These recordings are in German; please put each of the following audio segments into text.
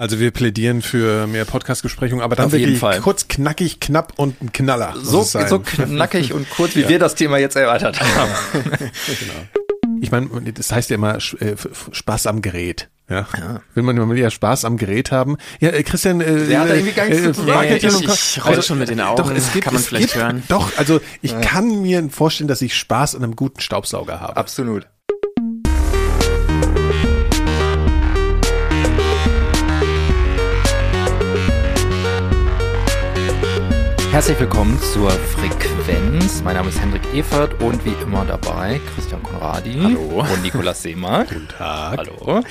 Also wir plädieren für mehr Podcast-Besprechungen, aber dann Auf jeden wirklich Fall. kurz, knackig, knapp und ein Knaller. So, so knackig und kurz, wie wir das Thema jetzt erweitert haben. Ich meine, das heißt ja immer äh, Spaß am Gerät. Ja. Will man, will ja Spaß am Gerät haben. Ja, äh, Christian, äh, Der hat da irgendwie gar nichts zu sagen. Marketing- Nee, ich- ich roll schon mit den Augen. Doch, es gibt, Kann man es vielleicht gibt, hören. Doch, also ich kann mir vorstellen, dass ich Spaß an einem guten Staubsauger habe. Absolut. Herzlich willkommen zur Frequenz. Mein Name ist Hendrik Evert und wie immer dabei Christian Konradi Hallo. und Nikolas Seemark. Guten Tag. Hallo.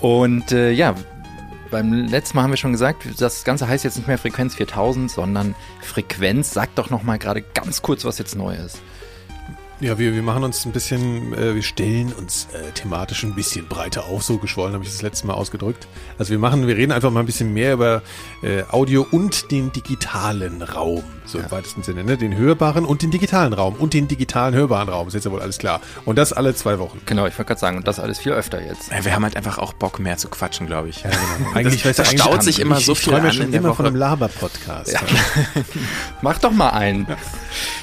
Und äh, ja, beim letzten Mal haben wir schon gesagt, das Ganze heißt jetzt nicht mehr Frequenz 4000, sondern Frequenz. Sag doch noch mal gerade ganz kurz, was jetzt neu ist. Ja, wir, wir machen uns ein bisschen, äh, wir stellen uns äh, thematisch ein bisschen breiter auf, so geschwollen habe ich das letzte Mal ausgedrückt. Also wir machen, wir reden einfach mal ein bisschen mehr über äh, Audio und den digitalen Raum, so im weitesten Sinne, ne? Den hörbaren und den digitalen Raum und den digitalen hörbaren Raum, ist jetzt ja wohl alles klar. Und das alle zwei Wochen. Genau, ich wollte gerade sagen, und das alles viel öfter jetzt. Ja, wir haben halt einfach auch Bock, mehr zu quatschen, glaube ich. Eigentlich, das, weißt du, das eigentlich staut sich immer ich, so ich viel träume an schon immer von Woche. einem Laber-Podcast. Ja. Mach doch mal einen.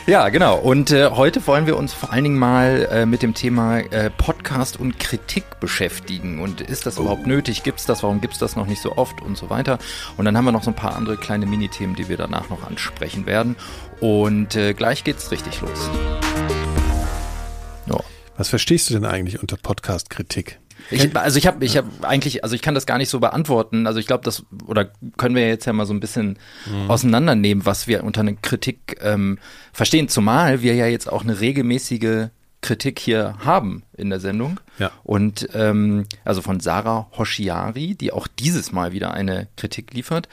Ja, genau. Und äh, heute wollen wir uns vor allen Dingen mal äh, mit dem Thema äh, Podcast und Kritik beschäftigen. Und ist das überhaupt nötig? Gibt's das? Warum gibt's das noch nicht so oft? Und so weiter. Und dann haben wir noch so ein paar andere kleine Minithemen, die wir danach noch ansprechen werden. Und äh, gleich geht's richtig los. Ja. Was verstehst du denn eigentlich unter Podcast-Kritik? Ich, also ich habe ich hab eigentlich, also ich kann das gar nicht so beantworten. Also ich glaube, das, oder können wir jetzt ja mal so ein bisschen auseinandernehmen, was wir unter einer Kritik ähm, verstehen. Zumal wir ja jetzt auch eine regelmäßige Kritik hier haben in der Sendung. Ja. Und ähm, also von Sarah Hoshiari, die auch dieses Mal wieder eine Kritik liefert,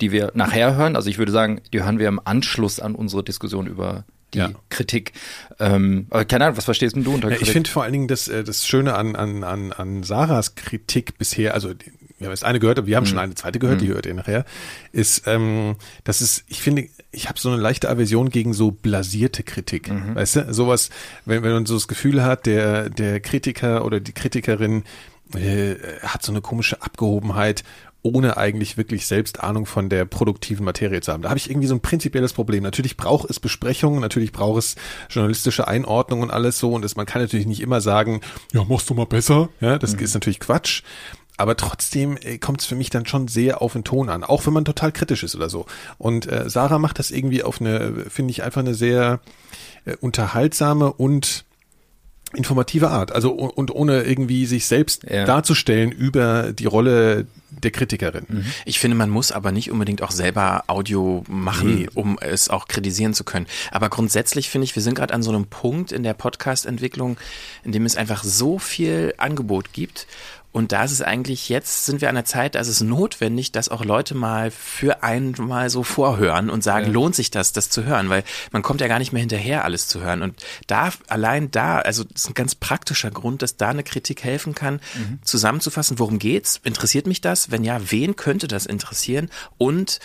die wir nachher hören. Also ich würde sagen, die hören wir im Anschluss an unsere Diskussion über die Ja. Kritik. Ähm, aber keine Ahnung, was verstehst denn du unter Ja, Kritik? ich finde vor allen Dingen das, äh, das Schöne an, an, an, an Sarahs Kritik bisher, also wir haben jetzt eine gehört, aber wir haben schon eine zweite gehört, die hört ihr nachher, ist, ähm, das ist, ich finde, ich habe so eine leichte Aversion gegen so blasierte Kritik. Weißt du, sowas, wenn, wenn man so das Gefühl hat, der, der Kritiker oder die Kritikerin äh, hat so eine komische Abgehobenheit ohne eigentlich wirklich selbst Ahnung von der produktiven Materie zu haben. Da habe ich irgendwie so ein prinzipielles Problem. Natürlich braucht es Besprechungen, natürlich braucht es journalistische Einordnung und alles so. Und das, man kann natürlich nicht immer sagen, ja, machst du mal besser. Ja, das ist natürlich Quatsch. Aber trotzdem äh, kommt es für mich dann schon sehr auf den Ton an, auch wenn man total kritisch ist oder so. Und äh, Sarah macht das irgendwie auf eine, finde ich, einfach eine sehr äh, unterhaltsame und informative Art. Also und, ohne irgendwie sich selbst Ja. darzustellen über die Rolle der Kritikerin. Ich finde, man muss aber nicht unbedingt auch selber Audio machen, Nee. um es auch kritisieren zu können. Aber grundsätzlich finde ich, wir sind gerade an so einem Punkt in der Podcast-Entwicklung, in dem es einfach so viel Angebot gibt. Und da ist es eigentlich, jetzt sind wir an der Zeit, da ist es notwendig, dass auch Leute mal für einmal so vorhören und sagen, lohnt sich das, das zu hören? Weil man kommt ja gar nicht mehr hinterher, alles zu hören. Und da, allein da, also das ist ein ganz praktischer Grund, dass da eine Kritik helfen kann, zusammenzufassen, worum geht's? Interessiert mich das? Wenn ja, wen könnte das interessieren? Und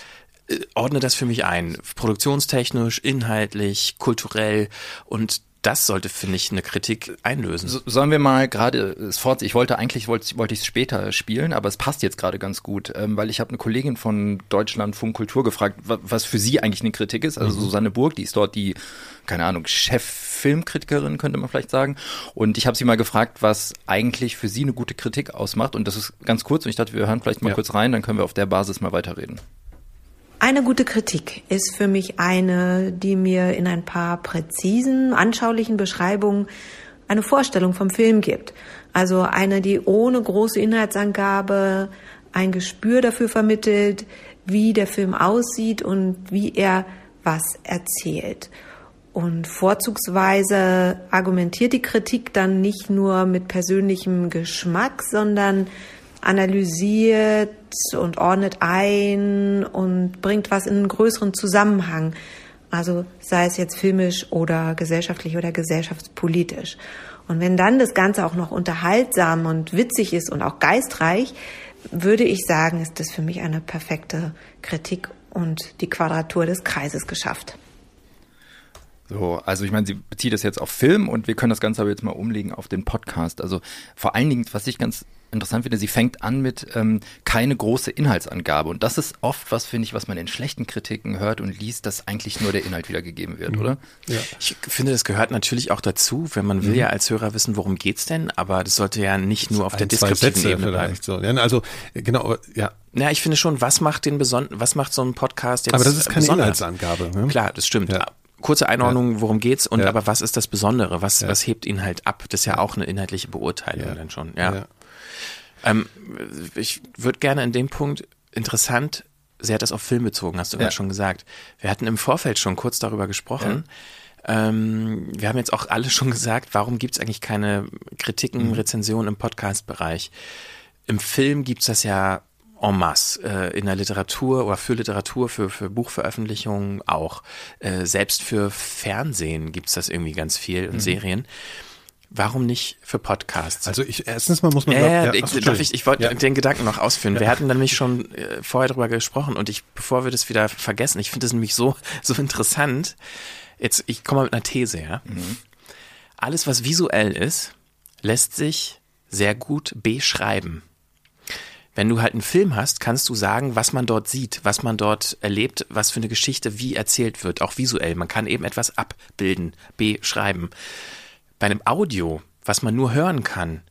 äh, ordne das für mich ein. Produktionstechnisch, inhaltlich, kulturell und das sollte, finde ich, eine Kritik einlösen. So- Sollen wir mal gerade? Ich wollte eigentlich wollte, wollte ich es später spielen, aber es passt jetzt gerade ganz gut, ähm, weil ich habe eine Kollegin von Deutschlandfunk Kultur gefragt, wa- was für sie eigentlich eine Kritik ist. Also Susanne Burg, die ist dort die, keine Ahnung, Chef-Filmkritikerin könnte man vielleicht sagen. Und ich habe sie mal gefragt, was eigentlich für sie eine gute Kritik ausmacht. Und das ist ganz kurz. Und ich dachte, wir hören vielleicht mal Ja. kurz rein, dann können wir auf der Basis mal weiterreden. Eine gute Kritik ist für mich eine, die mir in ein paar präzisen, anschaulichen Beschreibungen eine Vorstellung vom Film gibt. Also eine, die ohne große Inhaltsangabe ein Gespür dafür vermittelt, wie der Film aussieht und wie er was erzählt. Und vorzugsweise argumentiert die Kritik dann nicht nur mit persönlichem Geschmack, sondern analysiert und ordnet ein und bringt was in einen größeren Zusammenhang. Also sei es jetzt filmisch oder gesellschaftlich oder gesellschaftspolitisch. Und wenn dann das Ganze auch noch unterhaltsam und witzig ist und auch geistreich, würde ich sagen, ist das für mich eine perfekte Kritik und die Quadratur des Kreises geschafft. So, also ich meine, sie bezieht das jetzt auf Film und wir können das Ganze aber jetzt mal umlegen auf den Podcast. Also vor allen Dingen, was ich ganz interessant finde, sie fängt an mit ähm, keine große Inhaltsangabe. Und das ist oft was, finde ich, was man in schlechten Kritiken hört und liest, dass eigentlich nur der Inhalt wiedergegeben wird, mhm. oder? Ja. Ich finde, das gehört natürlich auch dazu, wenn man will mhm. ja als Hörer wissen, worum geht's denn, aber das sollte ja nicht nur auf der deskriptiven Ebene bleiben. So. Ja, also genau, ja. Ja, ich finde schon, was macht den beson was macht so ein Podcast jetzt Aber das ist keine besonders? Inhaltsangabe. Ne? Klar, das stimmt. Ja kurze Einordnung, worum geht's und ja. aber was ist das Besondere? Was, ja. was hebt ihn halt ab? Das ist ja auch eine inhaltliche Beurteilung ja. dann schon. Ja. Ähm, ich würde gerne in dem Punkt interessant, sie hat das auf Film bezogen, hast du gerade schon gesagt. Wir hatten im Vorfeld schon kurz darüber gesprochen. Ähm, wir haben jetzt auch alle schon gesagt, warum gibt's eigentlich keine Kritiken, mhm. Rezensionen im Podcast-Bereich? Im Film gibt's das ja en masse. Äh, in der Literatur oder für Literatur, für, für Buchveröffentlichungen auch. Äh, selbst für Fernsehen gibt's das irgendwie ganz viel und mhm. Serien. Warum nicht für Podcasts? Also ich erstens mal muss man äh, ja, ich, darf ich, ich wollte ja. den Gedanken noch ausführen. Ja. Wir hatten nämlich schon äh, vorher darüber gesprochen und ich, bevor wir das wieder vergessen, ich finde das nämlich so so interessant. Jetzt ich komme mal mit einer These, ja. Mhm. Alles was visuell ist, lässt sich sehr gut beschreiben. Wenn du halt einen Film hast, kannst du sagen, was man dort sieht, was man dort erlebt, was für eine Geschichte wie erzählt wird, auch visuell. Man kann eben etwas abbilden, beschreiben. Bei einem Audio, was man nur hören kann,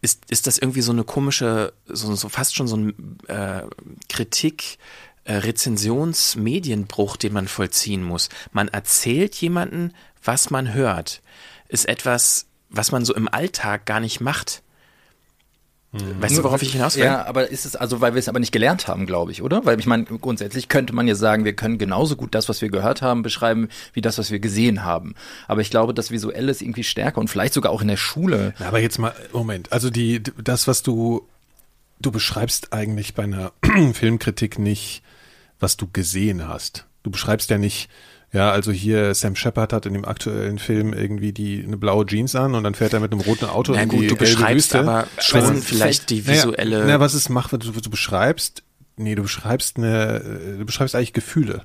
ist, ist das irgendwie so eine komische, so, so fast schon so ein äh, Kritik, äh, Rezensionsmedienbruch, den man vollziehen muss. Man erzählt jemanden, was man hört. Ist etwas, was man so im Alltag gar nicht macht. Mhm. Weißt du, worauf ich hinaus will? Ja, aber ist es also, weil wir es aber nicht gelernt haben, glaube ich, oder? Weil ich meine, grundsätzlich könnte man ja sagen, wir können genauso gut das, was wir gehört haben, beschreiben, wie das, was wir gesehen haben. Aber ich glaube, das Visuelle ist irgendwie stärker und vielleicht sogar auch in der Schule. aber jetzt mal, Moment, also die, das, was du, du beschreibst eigentlich bei einer Filmkritik nicht, was du gesehen hast. Du beschreibst ja nicht, ja, also hier Sam Shepard hat in dem aktuellen Film irgendwie die eine blaue Jeans an und dann fährt er mit einem roten Auto Na in gut, die du beschreibst Wüste. aber schon vielleicht die visuelle. Na, na, was es macht, du, du beschreibst, nee, du beschreibst eine, du beschreibst eigentlich Gefühle.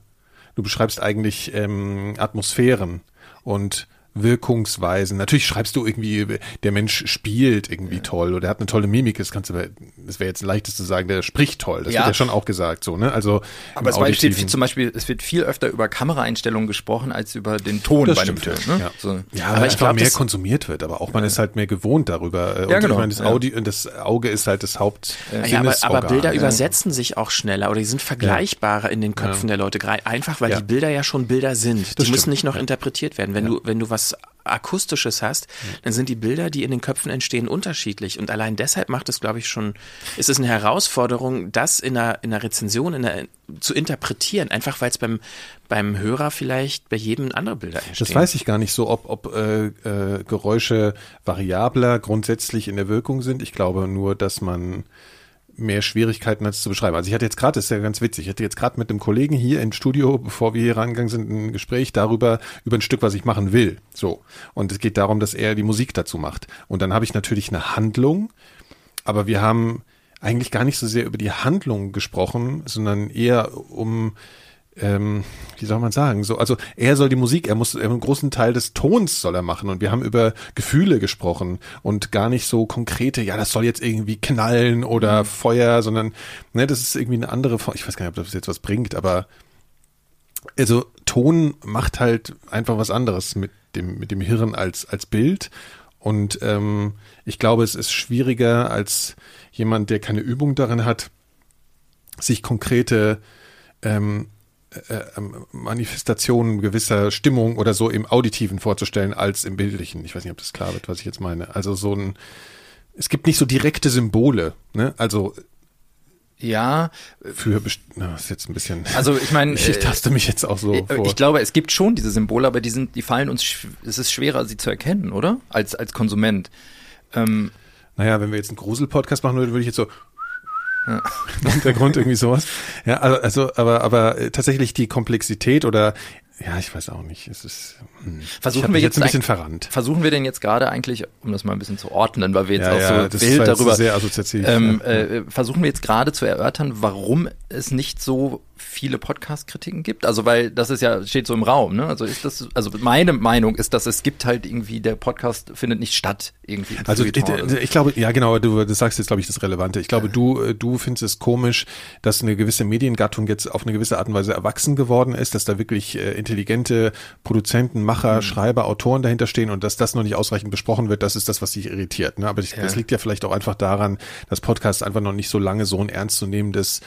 Du beschreibst eigentlich ähm, Atmosphären und Wirkungsweisen. Natürlich schreibst du irgendwie, der Mensch spielt irgendwie ja. toll oder hat eine tolle Mimik. Das kannst du, das wäre jetzt leichtes zu sagen, der spricht toll. Das ja. wird ja schon auch gesagt, so, ne? Also. Aber es steht zum Beispiel, es wird viel öfter über Kameraeinstellungen gesprochen als über den Ton das bei einem Film, ne? Ja, so. ja aber ich glaube, mehr konsumiert wird, aber auch man ist halt mehr gewohnt darüber. Und ja, genau. Ich meine, das, Audio, das Auge ist halt das Haupt. Ja, aber, aber Bilder übersetzen sich auch schneller oder die sind vergleichbarer in den Köpfen der Leute. Einfach, weil die Bilder ja schon Bilder sind. Das die stimmt. müssen nicht noch interpretiert werden. Wenn du, wenn du was Akustisches hast, dann sind die Bilder, die in den Köpfen entstehen, unterschiedlich. Und allein deshalb macht es, glaube ich, schon, ist es eine Herausforderung, das in einer, in einer Rezension in einer, zu interpretieren, einfach weil es beim, beim Hörer vielleicht bei jedem andere Bilder entstehen. Das weiß ich gar nicht so, ob, ob äh, äh, Geräusche variabler grundsätzlich in der Wirkung sind. Ich glaube nur, dass man mehr Schwierigkeiten als zu beschreiben. Also ich hatte jetzt gerade, das ist ja ganz witzig, ich hatte jetzt gerade mit einem Kollegen hier im Studio, bevor wir hier rangegangen sind, ein Gespräch darüber, über ein Stück, was ich machen will. So. Und es geht darum, dass er die Musik dazu macht. Und dann habe ich natürlich eine Handlung, aber wir haben eigentlich gar nicht so sehr über die Handlung gesprochen, sondern eher um ähm, wie soll man sagen, so, also er soll die Musik, er muss einen großen Teil des Tons soll er machen. Und wir haben über Gefühle gesprochen und gar nicht so konkrete, ja, das soll jetzt irgendwie knallen oder mhm. Feuer, sondern, ne, das ist irgendwie eine andere Form, ich weiß gar nicht, ob das jetzt was bringt, aber also Ton macht halt einfach was anderes mit dem, mit dem Hirn als, als Bild. Und ähm, ich glaube, es ist schwieriger als jemand, der keine Übung darin hat, sich konkrete ähm, äh, ähm, Manifestationen gewisser Stimmung oder so im Auditiven vorzustellen als im Bildlichen. Ich weiß nicht, ob das klar wird, was ich jetzt meine. Also so ein, es gibt nicht so direkte Symbole, ne? Also ja. Für, na, ist jetzt ein bisschen. Also ich meine, ich taste mich jetzt auch so ich, vor. Ich glaube, es gibt schon diese Symbole, aber die sind, die fallen uns, es ist schwerer, sie zu erkennen, oder? Als als Konsument. Ähm, naja, wenn wir jetzt einen Grusel-Podcast machen würden, würde ich jetzt so ja. Hintergrund irgendwie sowas. Ja, also, aber, aber äh, tatsächlich die Komplexität oder ja, ich weiß auch nicht. Es ist hm. versuchen wir jetzt, ein bisschen verrannt. Versuchen wir denn jetzt gerade eigentlich, um das mal ein bisschen zu ordnen, weil wir jetzt ja, auch ja, so wild darüber sehr assoziativ. Ähm, äh, versuchen wir jetzt gerade zu erörtern, warum es nicht so viele Podcast-Kritiken gibt? Also weil das ist ja steht so im Raum, ne? Also ist das also meine Meinung ist, dass es gibt halt irgendwie der Podcast findet nicht statt irgendwie. Also ich, ich, glaube ja genau, du sagst jetzt glaube ich das Relevante. Ich glaube du äh, du findest es komisch, dass eine gewisse Mediengattung jetzt auf eine gewisse Art und Weise erwachsen geworden ist, dass da wirklich äh, intelligente Produzenten, Macher, mhm. Schreiber, Autoren dahinter stehen und dass das noch nicht ausreichend besprochen wird. Das ist das, was dich irritiert. Ne? Aber ich, ja. das liegt ja vielleicht auch einfach daran, dass Podcast einfach noch nicht so lange so ein ernstzunehmendes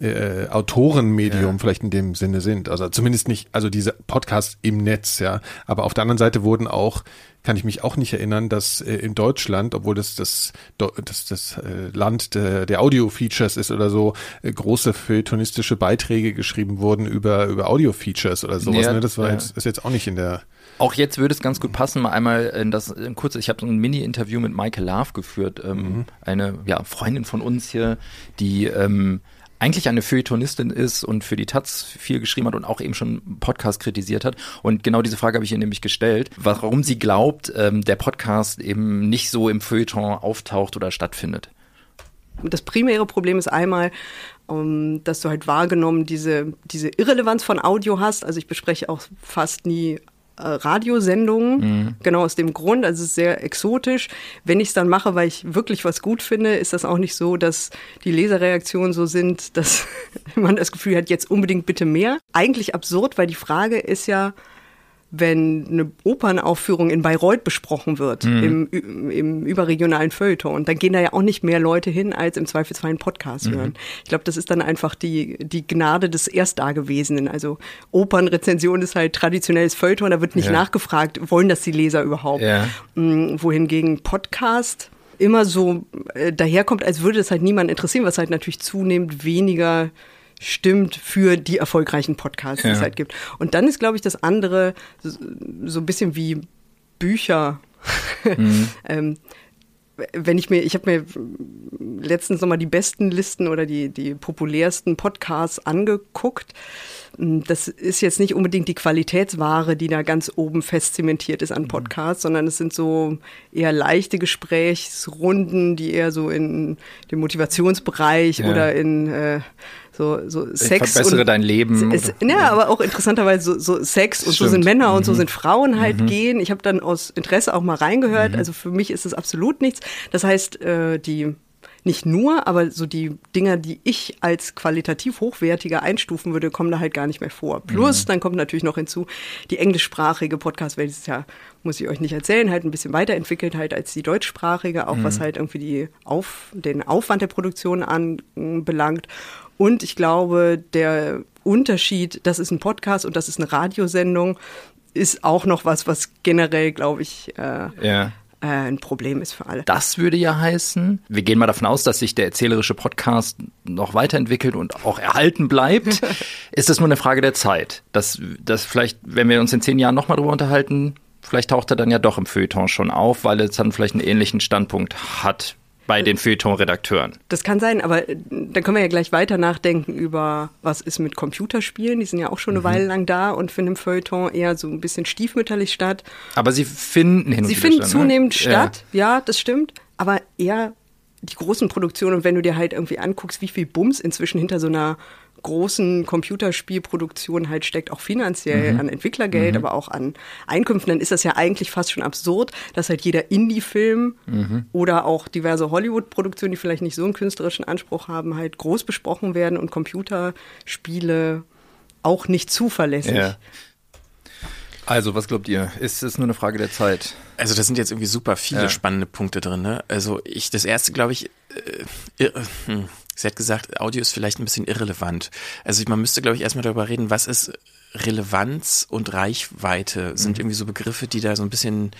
äh, Autorenmedium ja. vielleicht in dem Sinne sind. Also zumindest nicht, also diese Podcasts im Netz, ja. Aber auf der anderen Seite wurden auch, kann ich mich auch nicht erinnern, dass äh, in Deutschland, obwohl das das das, das äh, Land der, der Audio-Features ist oder so, äh, große feuilletonistische Beiträge geschrieben wurden über über Audio-Features oder sowas. Ja, ne? Das war ja. jetzt ist jetzt auch nicht in der auch jetzt würde es ganz gut passen, mal einmal in das in kurz, ich habe so ein Mini-Interview mit Michael Love geführt, ähm, mhm. eine ja, Freundin von uns hier, die ähm, eigentlich eine Feuilletonistin ist und für die Taz viel geschrieben hat und auch eben schon Podcast kritisiert hat. Und genau diese Frage habe ich ihr nämlich gestellt, warum sie glaubt, ähm, der Podcast eben nicht so im Feuilleton auftaucht oder stattfindet. Das primäre Problem ist einmal, um, ähm, dass du halt wahrgenommen diese, diese Irrelevanz von Audio hast. Also ich bespreche auch fast nie Radiosendungen, mhm. genau aus dem Grund, also es ist sehr exotisch. Wenn ich es dann mache, weil ich wirklich was gut finde, ist das auch nicht so, dass die Leserreaktionen so sind, dass man das Gefühl hat, jetzt unbedingt bitte mehr. Eigentlich absurd, weil die Frage ist ja, wenn eine Opernaufführung in Bayreuth besprochen wird, mhm. im, im überregionalen Feuilleton. Und dann gehen da ja auch nicht mehr Leute hin, als im Zweifelsfall einen Podcast mhm. hören. Ich glaube, das ist dann einfach die, die Gnade des Erstdagewesenen. Also Opernrezension ist halt traditionelles Feuilleton, da wird nicht ja. nachgefragt, wollen das die Leser überhaupt? Ja. Mhm, wohingegen Podcast immer so äh, daherkommt, als würde das halt niemand interessieren, was halt natürlich zunehmend weniger stimmt für die erfolgreichen Podcasts, die es halt gibt. Und dann ist, glaube ich, das andere so, ein bisschen wie Bücher. Mhm. ähm, wenn ich mir, ich habe mir letztens nochmal die besten Listen oder die, die populärsten Podcasts angeguckt. Das ist jetzt nicht unbedingt die Qualitätsware, die da ganz oben fest zementiert ist an mhm. Podcasts, sondern es sind so eher leichte Gesprächsrunden, die eher so in dem Motivationsbereich ja. oder in äh, so, so Sex. Ich verbessere und, dein Leben. Es, ja, aber auch interessanterweise so, so Sex und Stimmt. so sind Männer und mhm. so sind Frauen halt mhm. gehen. Ich habe dann aus Interesse auch mal reingehört. Mhm. Also für mich ist es absolut nichts. Das heißt, äh, die nicht nur, aber so die Dinger, die ich als qualitativ hochwertiger einstufen würde, kommen da halt gar nicht mehr vor. Plus, mhm. dann kommt natürlich noch hinzu, die englischsprachige Podcast-Welt ist ja, muss ich euch nicht erzählen, halt ein bisschen weiterentwickelt halt als die deutschsprachige, auch mhm. was halt irgendwie die Auf, den Aufwand der Produktion anbelangt. Und ich glaube, der Unterschied, das ist ein Podcast und das ist eine Radiosendung, ist auch noch was, was generell, glaube ich, äh, ja. äh, ein Problem ist für alle. Das würde ja heißen, wir gehen mal davon aus, dass sich der erzählerische Podcast noch weiterentwickelt und auch erhalten bleibt. ist es nur eine Frage der Zeit? Dass, dass vielleicht, wenn wir uns in zehn Jahren nochmal drüber unterhalten, vielleicht taucht er dann ja doch im Feuilleton schon auf, weil es dann vielleicht einen ähnlichen Standpunkt hat bei den Feuilleton-Redakteuren. Das kann sein, aber äh, dann können wir ja gleich weiter nachdenken über, was ist mit Computerspielen. Die sind ja auch schon eine mhm. Weile lang da und finden im Feuilleton eher so ein bisschen stiefmütterlich statt. Aber sie finden hin und Sie finden statt, ne? zunehmend ne? statt, ja. ja, das stimmt. Aber eher die großen Produktionen und wenn du dir halt irgendwie anguckst, wie viel Bums inzwischen hinter so einer großen Computerspielproduktionen halt steckt, auch finanziell mhm. an Entwicklergeld, mhm. aber auch an Einkünften, dann ist das ja eigentlich fast schon absurd, dass halt jeder Indie-Film mhm. oder auch diverse Hollywood-Produktionen, die vielleicht nicht so einen künstlerischen Anspruch haben, halt groß besprochen werden und Computerspiele auch nicht zuverlässig. Ja. Also, was glaubt ihr? Ist es nur eine Frage der Zeit? Also, da sind jetzt irgendwie super viele ja. spannende Punkte drin. Ne? Also, ich, das erste, glaube ich, äh, äh, hm Sie hat gesagt, Audio ist vielleicht ein bisschen irrelevant. Also man müsste, glaube ich, erstmal darüber reden, was ist Relevanz und Reichweite? Sind mhm. irgendwie so Begriffe, die da so ein bisschen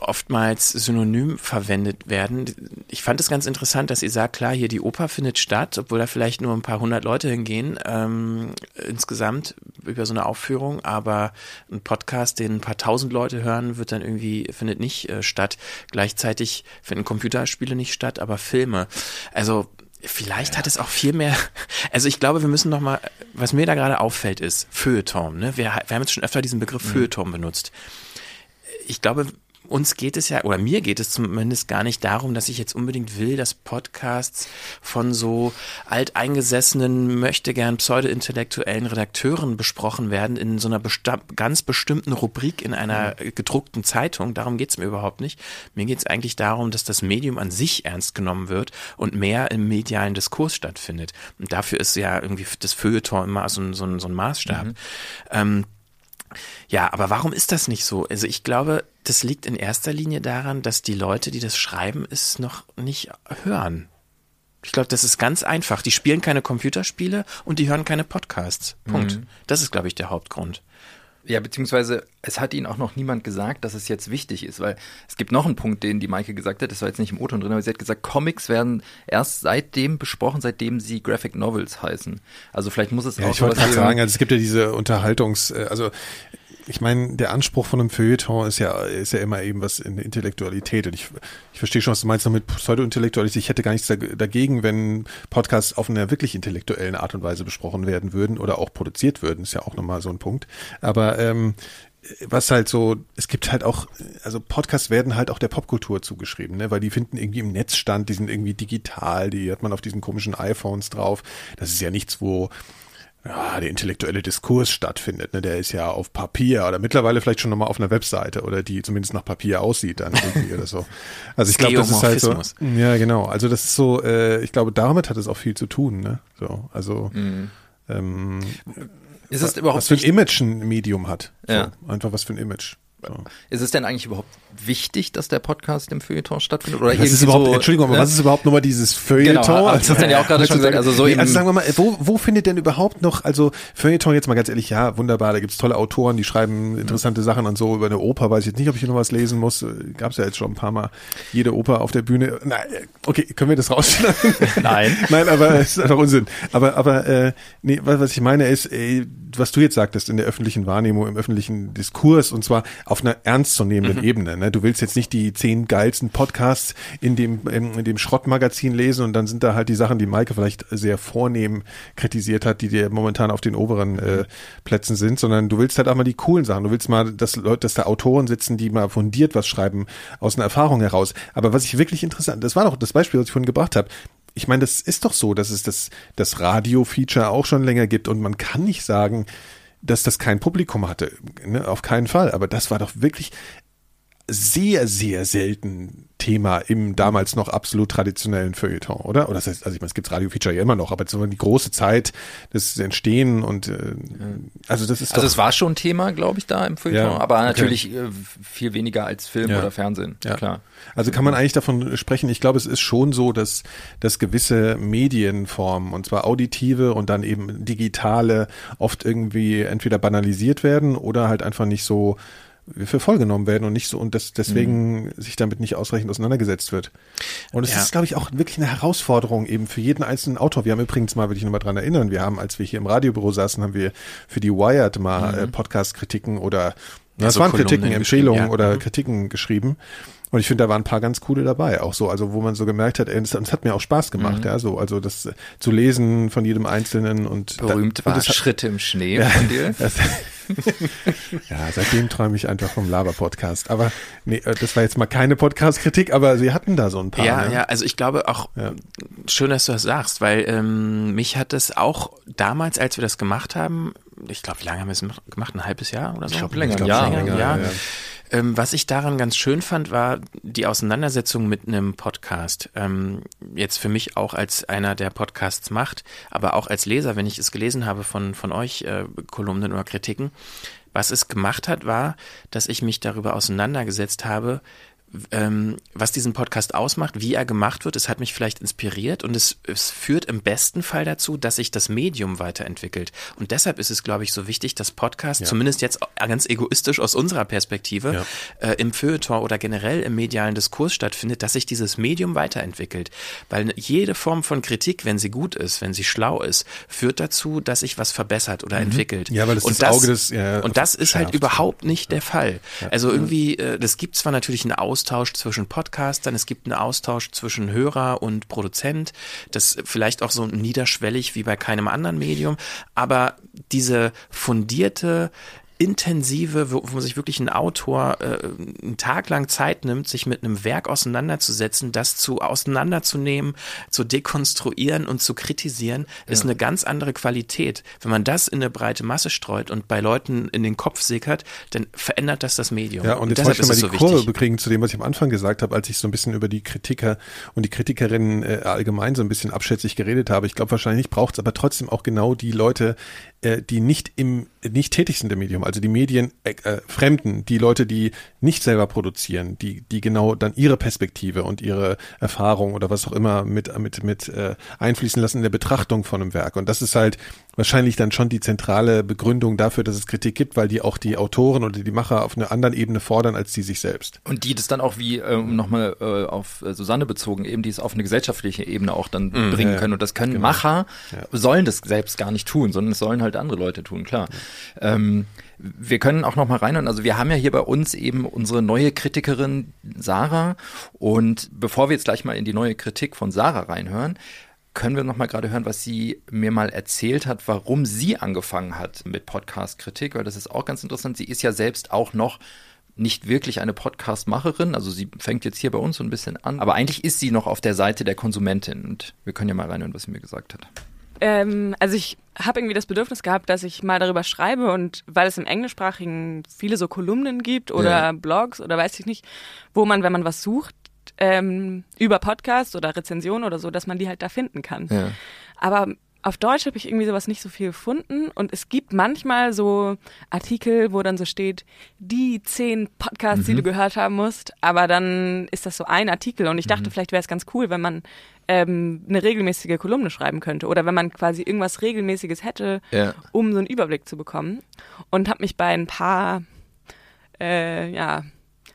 oftmals synonym verwendet werden. Ich fand es ganz interessant, dass ihr sagt, klar, hier die Oper findet statt, obwohl da vielleicht nur ein paar hundert Leute hingehen ähm, insgesamt über so eine Aufführung, aber ein Podcast, den ein paar tausend Leute hören, wird dann irgendwie findet nicht äh, statt. Gleichzeitig finden Computerspiele nicht statt, aber Filme. Also Vielleicht hat es auch viel mehr. Also ich glaube, wir müssen noch mal. Was mir da gerade auffällt, ist Feuilleton. Ne? Wir, wir haben jetzt schon öfter diesen Begriff mhm. Feuilleton benutzt. Ich glaube, uns geht es ja, oder mir geht es zumindest gar nicht darum, dass ich jetzt unbedingt will, dass Podcasts von so alteingesessenen, möchte gern pseudo-intellektuellen Redakteuren besprochen werden in so einer besta ganz bestimmten Rubrik in einer gedruckten Zeitung. Darum geht es mir überhaupt nicht. Mir geht es eigentlich darum, dass das Medium an sich ernst genommen wird und mehr im medialen Diskurs stattfindet. Und dafür ist ja irgendwie das Feuilleton immer so, so, so ein Maßstab. Mhm. Ähm, ja, aber warum ist das nicht so? Also ich glaube, das liegt in erster Linie daran, dass die Leute, die das schreiben, es noch nicht hören. Ich glaube, das ist ganz einfach. Die spielen keine Computerspiele und die hören keine Podcasts. Punkt. Mhm. Das ist, glaube ich, der Hauptgrund. Ja, beziehungsweise es hat ihnen auch noch niemand gesagt, dass es jetzt wichtig ist, weil es gibt noch einen Punkt, den die Maike gesagt hat, das war jetzt nicht im O-Ton drin, aber sie hat gesagt, Comics werden erst seitdem besprochen, seitdem sie Graphic Novels heißen. Also vielleicht muss es ja, auch ich wollte gerade sagen, also es gibt ja diese Unterhaltungs, äh, also ich meine, der Anspruch von einem Feuilleton ist ja, ist ja immer eben was in Intellektualität. Und ich, ich verstehe schon, was du meinst noch mit Pseudo-Intellektualität. Ich hätte gar nichts dagegen, wenn Podcasts auf einer wirklich intellektuellen Art und Weise besprochen werden würden oder auch produziert würden. Ist ja auch nochmal so ein Punkt. Aber ähm, was halt so, es gibt halt auch, also Podcasts werden halt auch der Popkultur zugeschrieben, ne? weil die finden irgendwie im Netz stand, die sind irgendwie digital, die hat man auf diesen komischen iPhones drauf. Das ist ja nichts, wo ja, der intellektuelle Diskurs stattfindet. Ne? Der ist ja auf Papier oder mittlerweile vielleicht schon nochmal auf einer Webseite oder die zumindest nach Papier aussieht dann irgendwie oder so. Also ich glaube, das ist halt so. Ja, genau. Also das ist so, äh, ich glaube, damit hat es auch viel zu tun. Ne? So, also mhm. ähm, ist es überhaupt was für ein Image ein Medium hat. Ja. So, einfach was für ein Image. So. Ist es denn eigentlich überhaupt wichtig, dass der Podcast im Feuilleton stattfindet? Oder was ist überhaupt, so, Entschuldigung, aber ne? was ist überhaupt nochmal dieses Feuilleton? Genau, also, das hast du ja auch gerade schon gesagt. Also, so nee, also sagen wir mal, wo, wo findet denn überhaupt noch, also Feuilleton jetzt mal ganz ehrlich, ja, wunderbar, da gibt's tolle Autoren, die schreiben interessante mhm. Sachen und so. Über eine Oper weiß ich jetzt nicht, ob ich hier noch was lesen muss. Gab's ja jetzt schon ein paar Mal jede Oper auf der Bühne. Nein, okay, können wir das rausschneiden? Nein. Nein, aber es ist einfach Unsinn. Aber, aber äh, nee, was, was ich meine ist, ey, was du jetzt sagtest in der öffentlichen Wahrnehmung, im öffentlichen Diskurs und zwar auf einer ernstzunehmenden mhm. Ebene. Ne? Du willst jetzt nicht die zehn geilsten Podcasts in dem, in, dem Schrottmagazin lesen und dann sind da halt die Sachen, die Maike vielleicht sehr vornehm kritisiert hat, die dir momentan auf den oberen äh, Plätzen sind, sondern du willst halt auch mal die coolen Sachen. Du willst mal, dass Leute, dass da Autoren sitzen, die mal fundiert was schreiben aus einer Erfahrung heraus. Aber was ich wirklich interessant, das war doch das Beispiel, was ich vorhin gebracht habe ich meine, das ist doch so, dass es das, das Radio-Feature auch schon länger gibt und man kann nicht sagen, dass das kein Publikum hatte. Ne? Auf keinen Fall. Aber das war doch wirklich sehr, sehr selten Thema im damals noch absolut traditionellen Feuilleton, oder? Oder das heißt, also ich meine, es gibt Radio-Feature ja immer noch, aber die große Zeit des Entstehen und äh, also das ist Also es war schon Thema, glaube ich, da im Feuilleton, ja, aber natürlich. Äh, viel weniger als Film ja. oder Fernsehen, ja. klar. Also kann man eigentlich davon sprechen, ich glaube, es ist schon so, dass, dass gewisse Medienformen, und zwar auditive und dann eben digitale, oft irgendwie entweder banalisiert werden oder halt einfach nicht so für voll genommen werden und nicht so und das deswegen mhm. sich damit nicht ausreichend auseinandergesetzt wird. Und es ja. ist, glaube ich, auch wirklich eine Herausforderung eben für jeden einzelnen Autor. Wir haben übrigens mal, würde ich nochmal dran erinnern, wir haben, als wir hier im Radiobüro saßen, haben wir für die Wired mal mhm. äh, Podcast-Kritiken oder ja, das so waren Kritiken, Empfehlungen ja. oder mhm. Kritiken geschrieben. Und ich finde, da waren ein paar ganz coole dabei, auch so, also wo man so gemerkt hat, ey, das, das hat mir auch Spaß gemacht, mhm. ja, so, also das äh, zu lesen von jedem Einzelnen und berühmt da, war und Schritte im Schnee ja, von dir. Das, ja, seitdem träume ich einfach vom Laber-Podcast. Aber nee, äh, das war jetzt mal keine Podcast-Kritik, aber sie hatten da so ein paar. Ja, ne? ja, also ich glaube auch, ja. schön, dass du das sagst, weil ähm, mich hat es auch damals, als wir das gemacht haben, ich glaube, wie lange haben wir es gemacht? Ein halbes Jahr oder so? Ich glaube, länger, glaub, ja, länger, ja. ja. Ähm, was ich daran ganz schön fand, war die Auseinandersetzung mit einem Podcast. Ähm, jetzt für mich auch als einer, der Podcasts macht, aber auch als Leser, wenn ich es gelesen habe von, von euch, äh, Kolumnen oder Kritiken. Was es gemacht hat, war, dass ich mich darüber auseinandergesetzt habe, ähm, was diesen Podcast ausmacht, wie er gemacht wird. Es hat mich vielleicht inspiriert und es, es führt im besten Fall dazu, dass sich das Medium weiterentwickelt. Und deshalb ist es, glaube ich, so wichtig, dass Podcast, ja. zumindest jetzt ganz egoistisch aus unserer Perspektive, ja. äh, im Feuilleton oder generell im medialen Diskurs stattfindet, dass sich dieses Medium weiterentwickelt. Weil jede Form von Kritik, wenn sie gut ist, wenn sie schlau ist, führt dazu, dass sich was verbessert oder mhm. entwickelt. Ja, weil das und das, Auge des ja, Und das ist halt überhaupt nicht der Fall. Also irgendwie, äh, das gibt zwar natürlich einen Aus Austausch zwischen Podcastern, es gibt einen Austausch zwischen Hörer und Produzent, das vielleicht auch so niederschwellig wie bei keinem anderen Medium, aber diese fundierte intensive, wo, wo sich wirklich ein Autor äh, einen Tag lang Zeit nimmt, sich mit einem Werk auseinanderzusetzen, das zu auseinanderzunehmen, zu dekonstruieren und zu kritisieren, ja. ist eine ganz andere Qualität. Wenn man das in eine breite Masse streut und bei Leuten in den Kopf sickert, dann verändert das das Medium. Ja, und, und jetzt wollte ich mal die so Kurve bekriegen zu dem, was ich am Anfang gesagt habe, als ich so ein bisschen über die Kritiker und die Kritikerinnen äh, allgemein so ein bisschen abschätzig geredet habe. Ich glaube, wahrscheinlich braucht es aber trotzdem auch genau die Leute, die nicht im nicht tätig sind im Medium, also die Medien äh, äh, Fremden, die Leute, die nicht selber produzieren, die die genau dann ihre Perspektive und ihre Erfahrung oder was auch immer mit mit mit äh, einfließen lassen in der Betrachtung von einem Werk. Und das ist halt wahrscheinlich dann schon die zentrale Begründung dafür, dass es Kritik gibt, weil die auch die Autoren oder die Macher auf einer anderen Ebene fordern als die sich selbst. Und die das dann auch wie äh, nochmal äh, auf äh, Susanne bezogen, eben die es auf eine gesellschaftliche Ebene auch dann mhm, bringen ja, können. Und das können genau. Macher, ja. sollen das selbst gar nicht tun, sondern es sollen halt andere Leute tun, klar. Ja. Ähm, wir können auch noch mal rein. Also wir haben ja hier bei uns eben unsere neue Kritikerin Sarah. Und bevor wir jetzt gleich mal in die neue Kritik von Sarah reinhören, können wir noch mal gerade hören, was sie mir mal erzählt hat, warum sie angefangen hat mit Podcast-Kritik, weil das ist auch ganz interessant. Sie ist ja selbst auch noch nicht wirklich eine Podcast-Macherin, also sie fängt jetzt hier bei uns so ein bisschen an, aber eigentlich ist sie noch auf der Seite der Konsumentin und wir können ja mal reinhören, was sie mir gesagt hat. Ähm, also ich habe irgendwie das Bedürfnis gehabt, dass ich mal darüber schreibe und weil es im Englischsprachigen viele so Kolumnen gibt oder ja. Blogs oder weiß ich nicht, wo man, wenn man was sucht, ähm, über Podcast oder Rezension oder so, dass man die halt da finden kann. Ja. Aber auf Deutsch habe ich irgendwie sowas nicht so viel gefunden und es gibt manchmal so Artikel, wo dann so steht, die zehn Podcasts, mhm. die du gehört haben musst, aber dann ist das so ein Artikel und ich dachte, mhm. vielleicht wäre es ganz cool, wenn man ähm, eine regelmäßige Kolumne schreiben könnte oder wenn man quasi irgendwas regelmäßiges hätte, ja. um so einen Überblick zu bekommen und habe mich bei ein paar äh, ja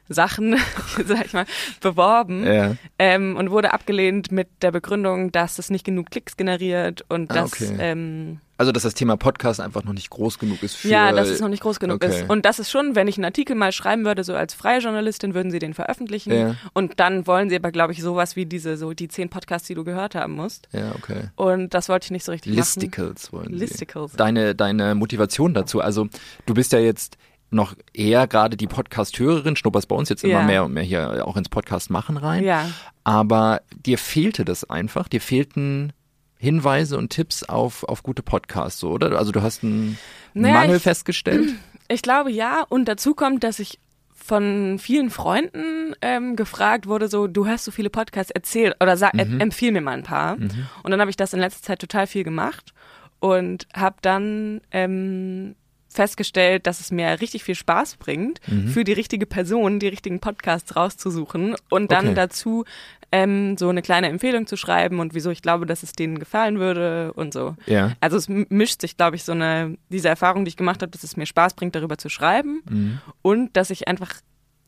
Sachen, sag ich mal, beworben ja. ähm, und wurde abgelehnt mit der Begründung, dass es nicht genug Klicks generiert und ah, dass okay. ähm, also, dass das Thema Podcast einfach noch nicht groß genug ist für. Ja, dass es noch nicht groß genug okay. ist. Und das ist schon, wenn ich einen Artikel mal schreiben würde, so als freie Journalistin, würden sie den veröffentlichen. Ja. Und dann wollen sie aber, glaube ich, sowas wie diese, so die zehn Podcasts, die du gehört haben musst. Ja, okay. Und das wollte ich nicht so richtig Listicles machen. wollen sie. Listicles. Deine, deine Motivation dazu. Also, du bist ja jetzt noch eher gerade die Podcast-Hörerin, schnupperst bei uns jetzt immer ja. mehr und mehr hier auch ins Podcast machen rein. Ja. Aber dir fehlte das einfach. Dir fehlten Hinweise und Tipps auf, auf gute Podcasts, so, oder? Also du hast einen naja, Mangel ich, festgestellt? Ich glaube ja. Und dazu kommt, dass ich von vielen Freunden ähm, gefragt wurde, so, du hast so viele Podcasts erzählt oder sag, mhm. empfiehl mir mal ein paar. Mhm. Und dann habe ich das in letzter Zeit total viel gemacht und habe dann ähm, festgestellt, dass es mir richtig viel Spaß bringt, mhm. für die richtige Person die richtigen Podcasts rauszusuchen und dann okay. dazu ähm, so eine kleine Empfehlung zu schreiben und wieso ich glaube, dass es denen gefallen würde und so. Ja. Also es mischt sich, glaube ich, so eine, diese Erfahrung, die ich gemacht habe, dass es mir Spaß bringt, darüber zu schreiben mhm. und dass ich einfach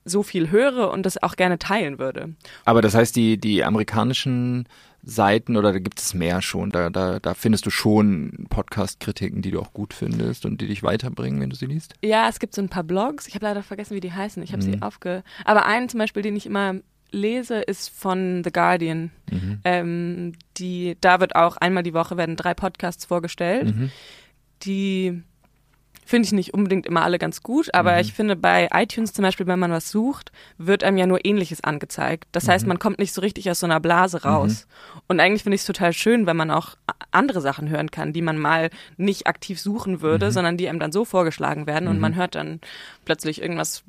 so viel höre und das auch gerne teilen würde. Aber das heißt, die, die amerikanischen Seiten oder da gibt es mehr schon. Da, da, da findest du schon Podcast-Kritiken, die du auch gut findest und die dich weiterbringen, wenn du sie liest? Ja, es gibt so ein paar Blogs. Ich habe leider vergessen, wie die heißen. Ich habe mhm. sie aufge... Aber einen zum Beispiel, den ich immer lese, ist von The Guardian. Mhm. Ähm, die, da wird auch einmal die Woche werden drei Podcasts vorgestellt, mhm. die finde ich nicht unbedingt immer alle ganz gut, aber mhm. ich finde bei iTunes zum Beispiel, wenn man was sucht, wird einem ja nur Ähnliches angezeigt. Das mhm. heißt, man kommt nicht so richtig aus so einer Blase mhm. raus. Mhm. Und eigentlich finde ich es total schön, wenn man auch andere Sachen hören kann, die man mal nicht aktiv suchen würde, mhm. sondern die einem dann so vorgeschlagen werden und man mhm. hört dann plötzlich irgendwas,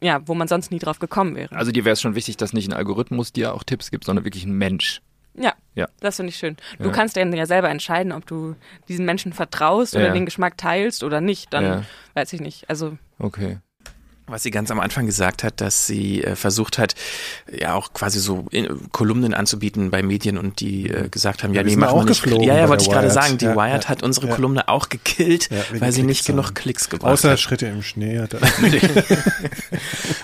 ja, wo man sonst nie drauf gekommen wäre. Also dir wäre es schon wichtig, dass nicht ein Algorithmus dir auch Tipps gibt, sondern wirklich ein Mensch. Ja, ja. das finde ich schön. Du ja. kannst ja, ja selber entscheiden, ob du diesen Menschen vertraust oder ja. den Geschmack teilst oder nicht. Dann ja. weiß ich nicht. Also okay. Was sie ganz am Anfang gesagt hat, dass sie äh, versucht hat, ja auch quasi so in, äh, Kolumnen anzubieten bei Medien und die äh, gesagt haben, ja, ja nee, machen wir nicht. Ja, ja, wollte ich gerade sagen, die Wired hat unsere Kolumne auch gekillt, weil sie nicht genug Klicks gebracht Außer hat. Außer Schritte im Schnee hat er.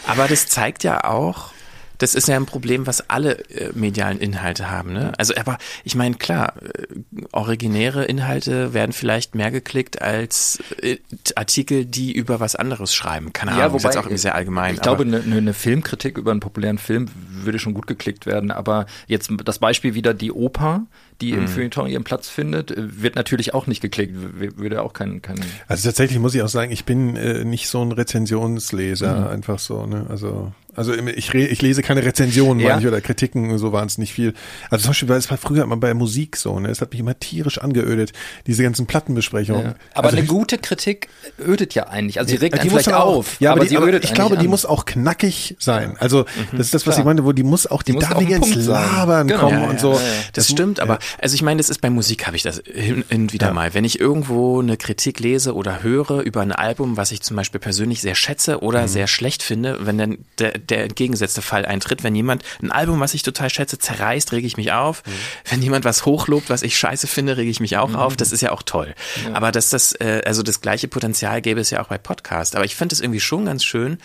Aber das zeigt ja auch, das ist ja ein Problem, was alle äh, medialen Inhalte haben. Ne? Also, aber ich meine, klar, äh, originäre Inhalte werden vielleicht mehr geklickt als äh, Artikel, die über was anderes schreiben. Keine Ahnung, ja, wobei, ist jetzt auch irgendwie sehr allgemein. Ich glaube, eine ne, ne Filmkritik über einen populären Film würde schon gut geklickt werden. Aber jetzt das Beispiel wieder die Oper, die im Feuilleton ihren Platz findet, äh, wird natürlich auch nicht geklickt, würde auch kein, kein Also tatsächlich muss ich auch sagen, ich bin äh, nicht so ein Rezensionsleser, einfach so, ne? Also, also ich, re ich lese keine Rezensionen, Ja. meine ich, oder Kritiken, so waren es nicht viel. Also zum Beispiel, weil es war früher immer bei Musik so, ne? Es hat mich immer tierisch angeödet, diese ganzen Plattenbesprechungen. Ja. Aber also, eine gute Kritik ödet ja eigentlich. Also die regt die einen muss vielleicht auch, auf, ja, aber, aber die, aber ödet ich glaube, die an. muss auch knackig sein. Also das ist das, was Klar. ich meinte, wo die muss auch, die, Die muss darf nicht ins. Labern Genau. kommen Ja, und so. ja, ja. Das stimmt, aber also ich meine, das ist bei Musik habe ich das hin, hin wieder mal. Wenn ich irgendwo eine Kritik lese oder höre über ein Album, was ich zum Beispiel persönlich sehr schätze oder sehr schlecht finde, wenn dann der, der entgegengesetzte Fall eintritt, wenn jemand ein Album, was ich total schätze, zerreißt, rege ich mich auf. Wenn jemand was hochlobt, was ich scheiße finde, rege ich mich auch auf. Das ist ja auch toll. Aber dass das, äh, also das gleiche Potenzial gäbe es ja auch bei Podcast. Aber ich finde es irgendwie schon ganz schön,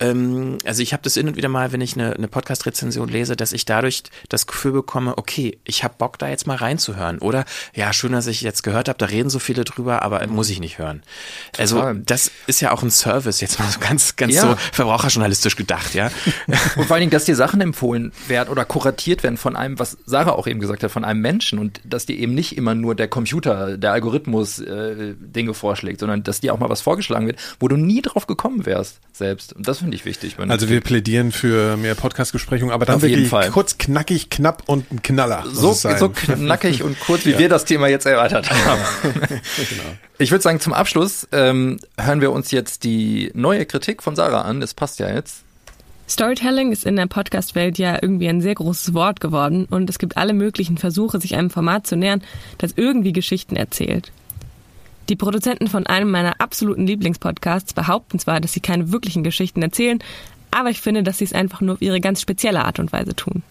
ähm, also ich habe das hin und wieder mal, wenn ich eine, eine Podcast-Rezension lese, dass ich dadurch das Gefühl bekomme, okay, ich habe Bock da jetzt mal reinzuhören. Oder ja, schön, dass ich jetzt gehört habe, da reden so viele drüber, aber muss ich nicht hören. Also Total. das ist ja auch ein Service, jetzt mal so ganz, ganz Ja. so verbraucherjournalistisch gedacht, ja. Und vor allen Dingen, dass dir Sachen empfohlen werden oder kuratiert werden von einem, was Sarah auch eben gesagt hat, von einem Menschen und dass dir eben nicht immer nur der Computer, der Algorithmus äh, Dinge vorschlägt, sondern dass dir auch mal was vorgeschlagen wird, wo du nie drauf gekommen wärst selbst. Und das finde ich wichtig. Also wir plädieren für mehr Podcast-Besprechungen, aber dann Auf jeden wirklich Fall. kurz, knackig, knapp und ein Knaller. so, so knackig und kurz, wie wir das Thema jetzt erörtert haben. Ich würde sagen, zum Abschluss ähm, hören wir uns jetzt die neue Kritik von Sarah an. Das passt ja jetzt. Storytelling ist in der Podcast-Welt ja irgendwie ein sehr großes Wort geworden und es gibt alle möglichen Versuche, sich einem Format zu nähern, das irgendwie Geschichten erzählt. Die Produzenten von einem meiner absoluten Lieblingspodcasts behaupten zwar, dass sie keine wirklichen Geschichten erzählen, aber ich finde, dass sie es einfach nur auf ihre ganz spezielle Art und Weise tun.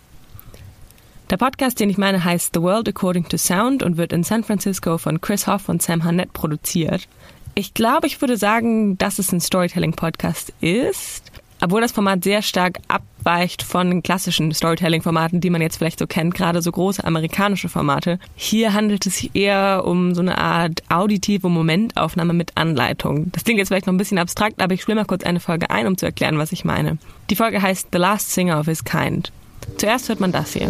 Der Podcast, den ich meine, heißt The World According to Sound und wird in San Francisco von Chris Hoff und Sam Harnett produziert. Ich glaube, ich würde sagen, dass es ein Storytelling-Podcast ist, obwohl das Format sehr stark abweicht von klassischen Storytelling-Formaten, die man jetzt vielleicht so kennt, gerade so große amerikanische Formate. Hier handelt es sich eher um so eine Art auditive Momentaufnahme mit Anleitung. Das klingt jetzt vielleicht noch ein bisschen abstrakt, aber ich spiele mal kurz eine Folge ein, um zu erklären, was ich meine. Die Folge heißt The Last Singer of His Kind. Zuerst hört man das hier.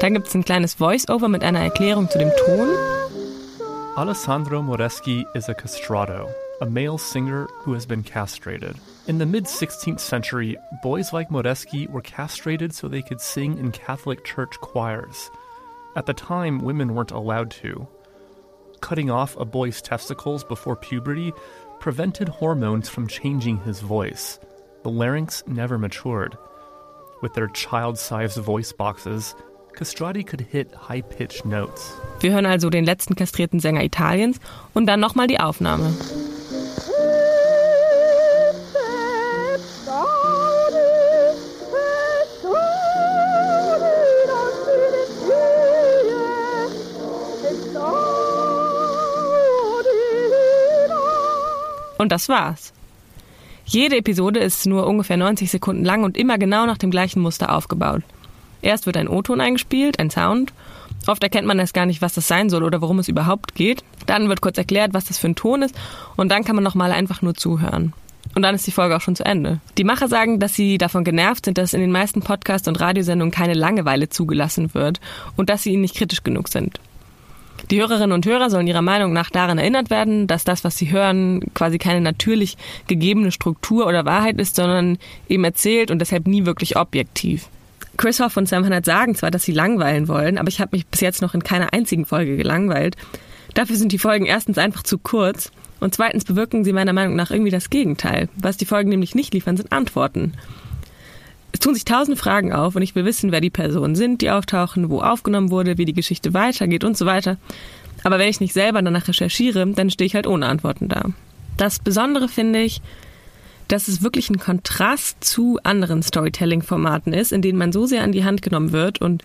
Dann gibt es ein kleines Voice-Over mit einer Erklärung zu dem Ton. Alessandro Moreschi is a castrato, a male singer who has been castrated. In the mid 16th century, boys like Moreschi were castrated so they could sing in Catholic church choirs. At the time, women weren't allowed to. Cutting off a boy's testicles before puberty prevented hormones from changing his voice. The larynx never matured. With their child sized voice boxes, castrati could hit high pitched notes. Wir hören also den letzten kastrierten Sänger Italiens und dann nochmal die Aufnahme. Und das war's. Jede Episode ist nur ungefähr 90 Sekunden lang und immer genau nach dem gleichen Muster aufgebaut. Erst wird ein O-Ton eingespielt, ein Sound. Oft erkennt man erst gar nicht, was das sein soll oder worum es überhaupt geht. Dann wird kurz erklärt, was das für ein Ton ist und dann kann man nochmal einfach nur zuhören. Und dann ist die Folge auch schon zu Ende. Die Macher sagen, dass sie davon genervt sind, dass in den meisten Podcasts und Radiosendungen keine Langeweile zugelassen wird und dass sie ihnen nicht kritisch genug sind. Die Hörerinnen und Hörer sollen ihrer Meinung nach daran erinnert werden, dass das, was sie hören, quasi keine natürlich gegebene Struktur oder Wahrheit ist, sondern eben erzählt und deshalb nie wirklich objektiv. Chris Hoff und Sam Hannett sagen zwar, dass sie langweilen wollen, aber ich habe mich bis jetzt noch in keiner einzigen Folge gelangweilt. Dafür sind die Folgen erstens einfach zu kurz und zweitens bewirken sie meiner Meinung nach irgendwie das Gegenteil. Was die Folgen nämlich nicht liefern, sind Antworten. Es tun sich tausend Fragen auf und ich will wissen, wer die Personen sind, die auftauchen, wo aufgenommen wurde, wie die Geschichte weitergeht und so weiter. Aber wenn ich nicht selber danach recherchiere, dann stehe ich halt ohne Antworten da. Das Besondere finde ich, dass es wirklich ein Kontrast zu anderen Storytelling-Formaten ist, in denen man so sehr an die Hand genommen wird und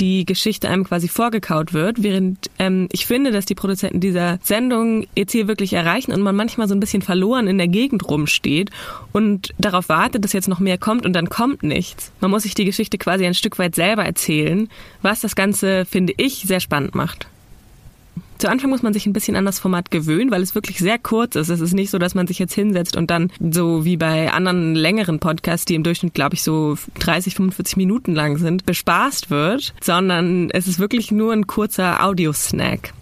die Geschichte einem quasi vorgekaut wird, während ähm, ich finde, dass die Produzenten dieser Sendung ihr Ziel wirklich erreichen und man manchmal so ein bisschen verloren in der Gegend rumsteht und darauf wartet, dass jetzt noch mehr kommt und dann kommt nichts. Man muss sich die Geschichte quasi ein Stück weit selber erzählen, was das Ganze, finde ich, sehr spannend macht. Zu Anfang muss man sich ein bisschen an das Format gewöhnen, weil es wirklich sehr kurz ist. Es ist nicht so, dass man sich jetzt hinsetzt und dann so wie bei anderen längeren Podcasts, die im Durchschnitt, glaube ich, so 30, 45 Minuten lang sind, bespaßt wird, sondern es ist wirklich nur ein kurzer Audiosnack.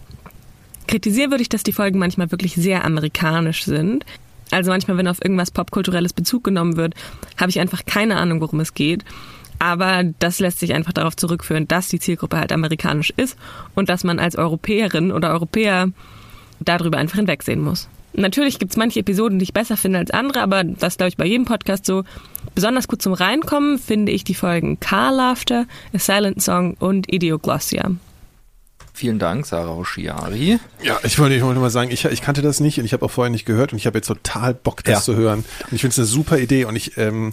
Kritisieren würde ich, dass die Folgen manchmal wirklich sehr amerikanisch sind. Also manchmal, wenn auf irgendwas popkulturelles Bezug genommen wird, habe ich einfach keine Ahnung, worum es geht. Aber das lässt sich einfach darauf zurückführen, dass die Zielgruppe halt amerikanisch ist und dass man als Europäerin oder Europäer darüber einfach hinwegsehen muss. Natürlich gibt es manche Episoden, die ich besser finde als andere, aber das glaube ich bei jedem Podcast so. Besonders gut zum Reinkommen finde ich die Folgen Car Laughter, A Silent Song und Idioglossia. Vielen Dank, Sarah Oshiari. Ja, ich wollte, ich wollte mal sagen, ich, ich kannte das nicht und ich habe auch vorher nicht gehört und ich habe jetzt total Bock, das Ja. zu hören. Und ich finde es eine super Idee und ich ähm,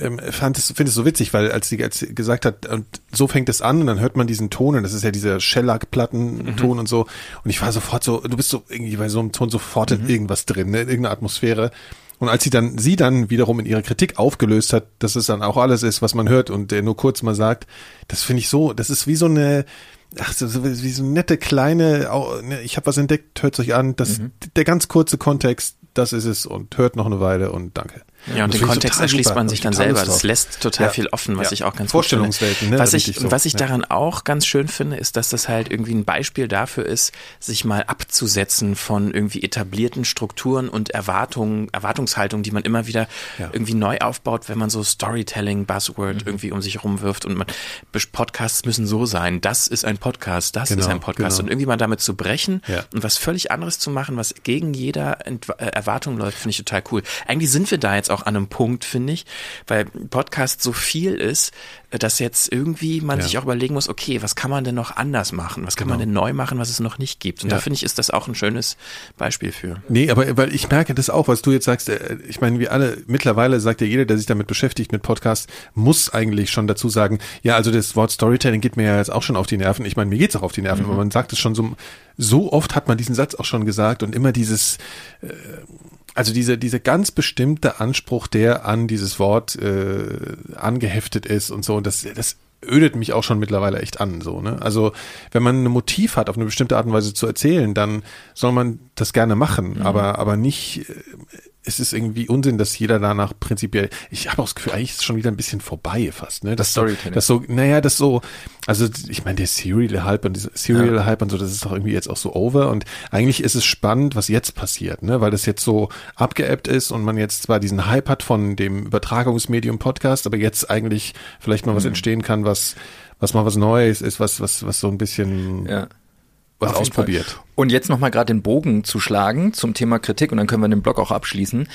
ähm, fand es, finde es so witzig, weil als sie, als sie gesagt hat, und so fängt es an und dann hört man diesen Ton und das ist ja dieser Shellac-Plattenton und so. Und ich war sofort so, du bist so irgendwie bei so einem Ton sofort in irgendwas drin, ne, in irgendeiner Atmosphäre. Und als sie dann, sie dann wiederum in ihrer Kritik aufgelöst hat, dass es dann auch alles ist, was man hört und der nur kurz mal sagt, das finde ich so, das ist wie so eine, ach, so, so, wie so nette kleine, ne, ich habe was entdeckt, hört euch an, das, der ganz kurze Kontext, das ist es und hört noch eine Weile und danke. Ja, und Das den Kontext erschließt man sich ich dann selber. Das lässt total Ja. viel offen, was Ja. ich auch ganz Vorstellungswelten, gut ne? finde. Was ich, so. was ich daran auch ganz schön finde, ist, dass das halt irgendwie ein Beispiel dafür ist, sich mal abzusetzen von irgendwie etablierten Strukturen und Erwartungen, Erwartungshaltungen, die man immer wieder Ja. irgendwie neu aufbaut, wenn man so Storytelling, Buzzword Mhm. irgendwie um sich rumwirft und man, Podcasts müssen so sein. Das ist ein Podcast, das ist Genau, ein Podcast. genau. Und irgendwie mal damit zu brechen und was völlig anderes zu machen, was gegen jeder äh, Erwartung läuft, finde ich total cool. Eigentlich sind wir da jetzt auch an einem Punkt, finde ich, weil Podcast so viel ist, äh, dass jetzt irgendwie man Ja. sich auch überlegen muss, okay, was kann man denn noch anders machen? Was kann man denn neu machen, was es noch nicht gibt? Und Ja. da finde ich, ist das auch ein schönes Beispiel für. Nee, aber weil ich merke das auch, was du jetzt sagst. äh, Ich meine, wir alle, mittlerweile sagt ja jeder, der sich damit beschäftigt mit Podcasts, muss eigentlich schon dazu sagen, ja, also das Wort Storytelling geht mir ja jetzt auch schon auf die Nerven. Ich meine, mir geht's auch auf die Nerven, aber man sagt es schon so, so oft hat man diesen Satz auch schon gesagt und immer dieses, äh, also diese, diese ganz bestimmte Anspruch, der an dieses Wort äh, angeheftet ist und so, und das, das ödet mich auch schon mittlerweile echt an, so, ne? Also, wenn man ein Motiv hat, auf eine bestimmte Art und Weise zu erzählen, dann soll man das gerne machen, aber, aber nicht, äh, es ist irgendwie Unsinn, dass jeder danach prinzipiell, ich habe auch das Gefühl, eigentlich ist es schon wieder ein bisschen vorbei fast, ne? Das, Storytelling. Das so, naja, das so, also ich meine, der Serial-Hype und Serial-Hype und so, das ist doch irgendwie jetzt auch so over und eigentlich ist es spannend, was jetzt passiert, ne? Weil das jetzt so abgeebbt ist und man jetzt zwar diesen Hype hat von dem Übertragungsmedium Podcast, aber jetzt eigentlich vielleicht mal was entstehen kann, was, was mal was Neues ist, was, was, was so ein bisschen Ja. Was Auf ausprobiert. Und jetzt nochmal gerade den Bogen zu schlagen zum Thema Kritik und dann können wir den Blog auch abschließen.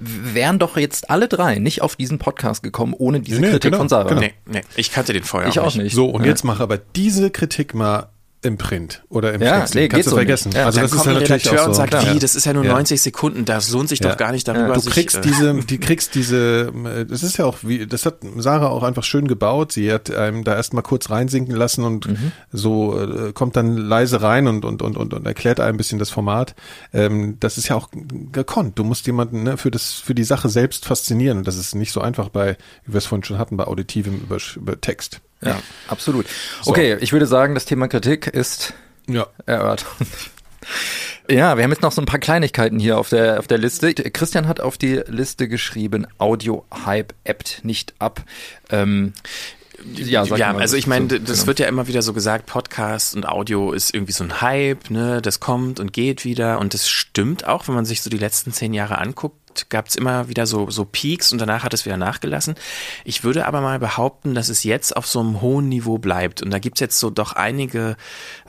Wären doch jetzt alle drei nicht auf diesen Podcast gekommen ohne diese Nee, nee, Kritik genau, von Sarah. genau. Nee, nee, ich kannte den vorher Ich auch nicht. nicht. So, und Ja. jetzt mach aber diese Kritik mal im Print oder im Ja, Textling. nee, Kannst du so vergessen. Ja, also das ist ja natürlich auch so. und sagt, Ja. wie, das ist ja nur Ja. 90 Sekunden, das lohnt sich doch gar nicht darüber. Du sich, kriegst äh, diese, die kriegst diese, äh, das ist ja auch wie, das hat Sarah auch einfach schön gebaut. Sie hat einem da erstmal kurz reinsinken lassen und Mhm. so äh, kommt dann leise rein und, und, und, und, und erklärt einem ein bisschen das Format. Ähm, das ist ja auch gekonnt. Du musst jemanden ne, für das, für die Sache selbst faszinieren und das ist nicht so einfach bei, wie wir es vorhin schon hatten, bei auditivem über, über Text. Ja, absolut. Okay, ich würde sagen, das Thema Kritik ist Ja. erörtert. Ja, wir haben jetzt noch so ein paar Kleinigkeiten hier auf der, auf der Liste. Christian hat auf die Liste geschrieben, Audio-Hype ebbt nicht ab. Ähm, ja, ja, also ich meine, so, das genau. wird ja immer wieder so gesagt, Podcast und Audio ist irgendwie so ein Hype, ne, das kommt und geht wieder und das stimmt auch, wenn man sich so die letzten zehn Jahre anguckt, gab es immer wieder so, so Peaks und danach hat es wieder nachgelassen. Ich würde aber mal behaupten, dass es jetzt auf so einem hohen Niveau bleibt und da gibt's jetzt so doch einige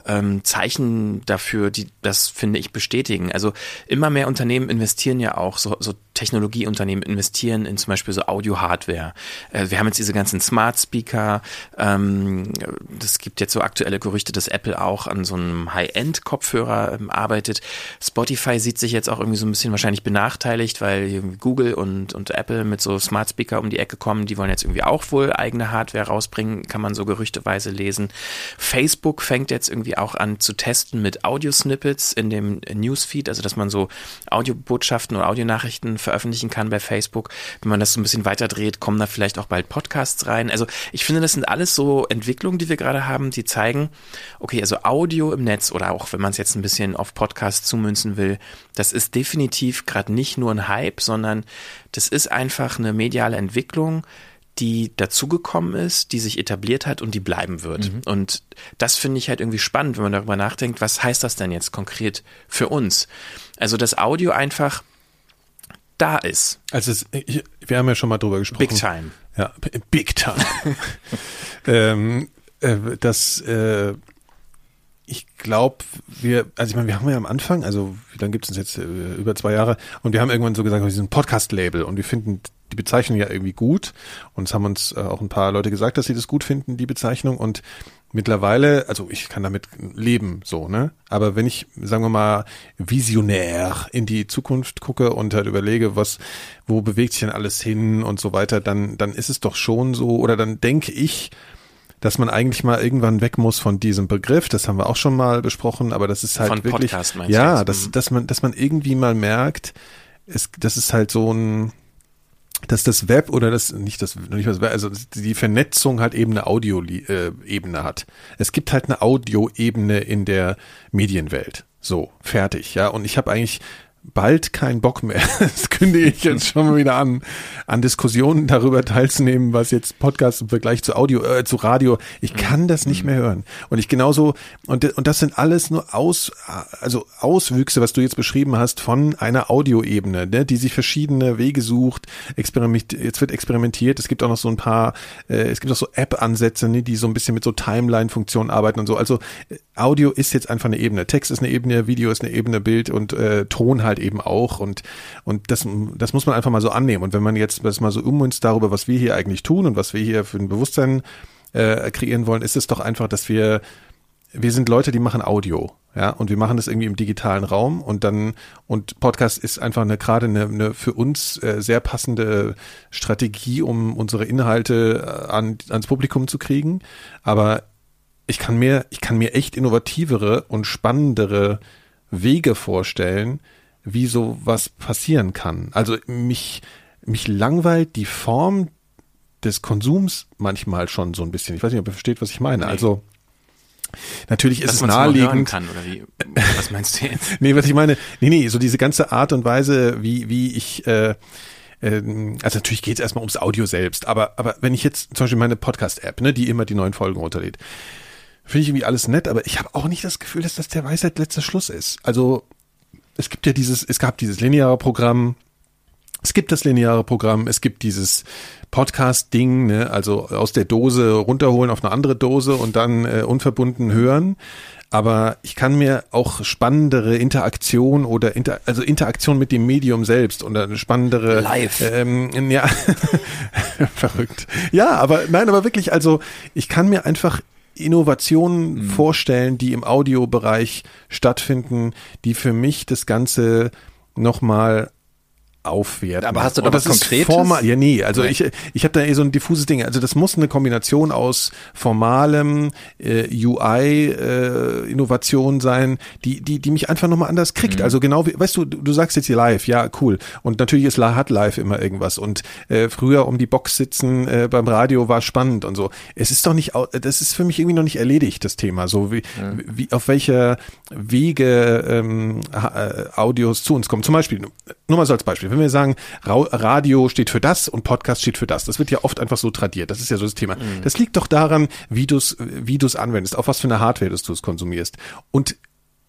ähm, Zeichen dafür, die das, finde ich, bestätigen. Also immer mehr Unternehmen investieren ja auch, so, so Technologieunternehmen investieren in zum Beispiel so Audio-Hardware. Äh, wir haben jetzt diese ganzen Smart Speaker. Ähm, das gibt jetzt so aktuelle Gerüchte, dass Apple auch an so einem High-End-Kopfhörer ähm, arbeitet. Spotify sieht sich jetzt auch irgendwie so ein bisschen wahrscheinlich benachteiligt, weil Google und, und Apple mit so Smart Speaker um die Ecke kommen. Die wollen jetzt irgendwie auch wohl eigene Hardware rausbringen, kann man so gerüchteweise lesen. Facebook fängt jetzt irgendwie auch an zu testen mit Audio-Snippets in dem Newsfeed, also dass man so Audiobotschaften oder Audionachrichten veröffentlichen kann bei Facebook. Wenn man das so ein bisschen weiterdreht, kommen da vielleicht auch bald Podcasts rein. Also ich finde, das sind alles so Entwicklungen, die wir gerade haben, die zeigen, okay, also Audio im Netz oder auch wenn man es jetzt ein bisschen auf Podcasts zumünzen will, das ist definitiv gerade nicht nur ein Hype, sondern das ist einfach eine mediale Entwicklung, die dazugekommen ist, die sich etabliert hat und die bleiben wird. Mhm. Und das finde ich halt irgendwie spannend, wenn man darüber nachdenkt, was heißt das denn jetzt konkret für uns? Also, dass Audio einfach da ist. Also, es, wir haben ja schon mal drüber gesprochen. Big time. Ja, big time. ähm, äh, dass äh, ich glaube, wir, also ich meine, wir haben ja am Anfang, also wie lange gibt es uns jetzt? Äh, über zwei Jahre. Und wir haben irgendwann so gesagt, wir sind ein Podcast-Label und wir finden die Bezeichnung ja irgendwie gut. Und es haben uns äh, auch ein paar Leute gesagt, dass sie das gut finden, die Bezeichnung. Und mittlerweile, also ich kann damit leben, so, ne? Aber wenn ich, sagen wir mal, visionär in die Zukunft gucke und halt überlege, was, wo bewegt sich denn alles hin und so weiter, dann, dann ist es doch schon so, oder dann denke ich, dass man eigentlich mal irgendwann weg muss von diesem Begriff. Das haben wir auch schon mal besprochen, aber das ist halt von wirklich, Podcast, ja, dass, dass man, dass man irgendwie mal merkt, es, das ist halt so ein, dass das Web oder das nicht das nicht das also die Vernetzung halt eben eine Audio-Ebene äh, hat. Es gibt halt eine Audio-Ebene in der Medienwelt. So fertig, ja. Und ich habe eigentlich bald keinen Bock mehr, das kündige ich jetzt schon mal wieder an, an Diskussionen darüber teilzunehmen, was jetzt Podcast im Vergleich zu Audio, äh, zu Radio, ich kann das nicht mehr hören. Und ich genauso, und, und das sind alles nur Aus, also Auswüchse, was du jetzt beschrieben hast, von einer Audioebene, ne, die sich verschiedene Wege sucht, experiment, jetzt wird experimentiert, es gibt auch noch so ein paar, äh, es gibt auch so App-Ansätze, ne, die so ein bisschen mit so Timeline-Funktionen arbeiten und so. Also äh, Audio ist jetzt einfach eine Ebene, Text ist eine Ebene, Video ist eine Ebene, Bild und äh, Ton halt eben auch und, und das, das muss man einfach mal so annehmen. Und wenn man jetzt das mal so ummünzt darüber, was wir hier eigentlich tun und was wir hier für ein Bewusstsein äh, kreieren wollen, ist es doch einfach, dass wir wir sind Leute, die machen Audio, ja, und wir machen das irgendwie im digitalen Raum und dann und Podcast ist einfach eine gerade eine, eine für uns äh, sehr passende Strategie, um unsere Inhalte äh, an, ans Publikum zu kriegen. Aber ich kann mir ich kann mir echt innovativere und spannendere Wege vorstellen, wie so was passieren kann. Also mich, mich langweilt die Form des Konsums manchmal schon so ein bisschen. Ich weiß nicht, ob ihr versteht, was ich meine. Nee. Also Natürlich ist Dass es naheliegend. Kann, oder wie, was meinst du jetzt? nee, was ich meine, nee, nee, so diese ganze Art und Weise, wie, wie ich, äh, äh, also natürlich geht es erstmal ums Audio selbst, aber, aber wenn ich jetzt zum Beispiel meine Podcast-App, ne, die immer die neuen Folgen runterlädt, finde ich irgendwie alles nett, aber ich habe auch nicht das Gefühl, dass das der Weisheit letzter Schluss ist. Also es gibt ja dieses, es gab dieses lineare Programm, es gibt das lineare Programm, es gibt dieses Podcast-Ding, ne, also aus der Dose runterholen auf eine andere Dose und dann äh, unverbunden hören. Aber ich kann mir auch spannendere Interaktion oder inter, also Interaktion mit dem Medium selbst oder eine spannendere Live. Ähm, ja, verrückt. Ja, aber nein, aber wirklich, also ich kann mir einfach Innovationen mhm. vorstellen, die im Audiobereich stattfinden, die für mich das Ganze nochmal aufwerten. Aber hast du da was Konkretes? Formal, ja, nee, also nee. ich, ich habe da eh so ein diffuses Ding. Also das muss eine Kombination aus formalem äh, UI-Innovation äh, sein, die, die, die mich einfach nochmal anders kriegt. Mhm. Also genau wie, weißt du, du, sagst jetzt hier live, ja, cool. Und natürlich ist hat live immer irgendwas. Und äh, früher um die Box sitzen äh, beim Radio war spannend und so. Es ist doch nicht, das ist für mich irgendwie noch nicht erledigt, das Thema. So wie, mhm. wie auf welcher Wege ähm, äh, Audios zu uns kommen. Zum Beispiel, nur mal so als Beispiel wenn wir sagen, Radio steht für das und Podcast steht für das, das wird ja oft einfach so tradiert. Das ist ja so das Thema. Mhm. Das liegt doch daran, wie du es wie du's anwendest, auf was für eine Hardware du es konsumierst. Und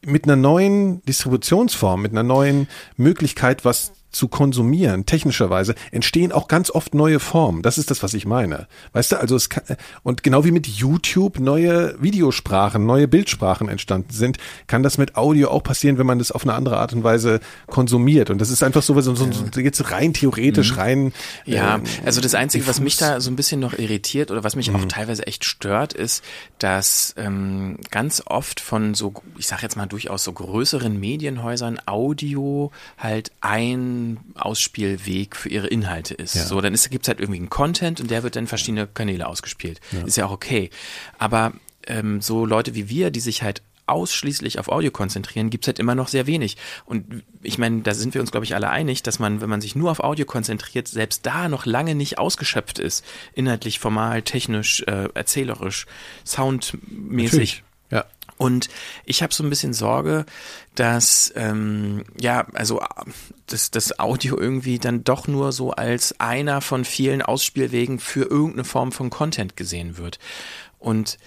mit einer neuen Distributionsform, mit einer neuen Möglichkeit, was zu konsumieren, technischerweise, entstehen auch ganz oft neue Formen. Das ist das, was ich meine. Weißt du, also es kann, und genau wie mit YouTube neue Videosprachen, neue Bildsprachen entstanden sind, kann das mit Audio auch passieren, wenn man das auf eine andere Art und Weise konsumiert. Und das ist einfach so, so, so, so jetzt rein theoretisch, mhm. rein. Ja, ähm, also das Einzige, was mich da so ein bisschen noch irritiert oder was mich mhm. auch teilweise echt stört, ist, dass ähm, ganz oft von so, ich sag jetzt mal durchaus so größeren Medienhäusern Audio halt ein Ausspielweg für ihre Inhalte ist. Ja. So, dann gibt es halt irgendwie einen Content und der wird dann verschiedene Kanäle ausgespielt. Ja. Ist ja auch okay. Aber ähm, so Leute wie wir, die sich halt ausschließlich auf Audio konzentrieren, gibt's halt immer noch sehr wenig. Und ich meine, da sind wir uns, glaube ich, alle einig, dass man, wenn man sich nur auf Audio konzentriert, selbst da noch lange nicht ausgeschöpft ist. Inhaltlich, formal, technisch, äh, erzählerisch, soundmäßig. Natürlich. Und ich habe so ein bisschen Sorge, dass ähm, ja, also dass das Audio irgendwie dann doch nur so als einer von vielen Ausspielwegen für irgendeine Form von Content gesehen wird. Und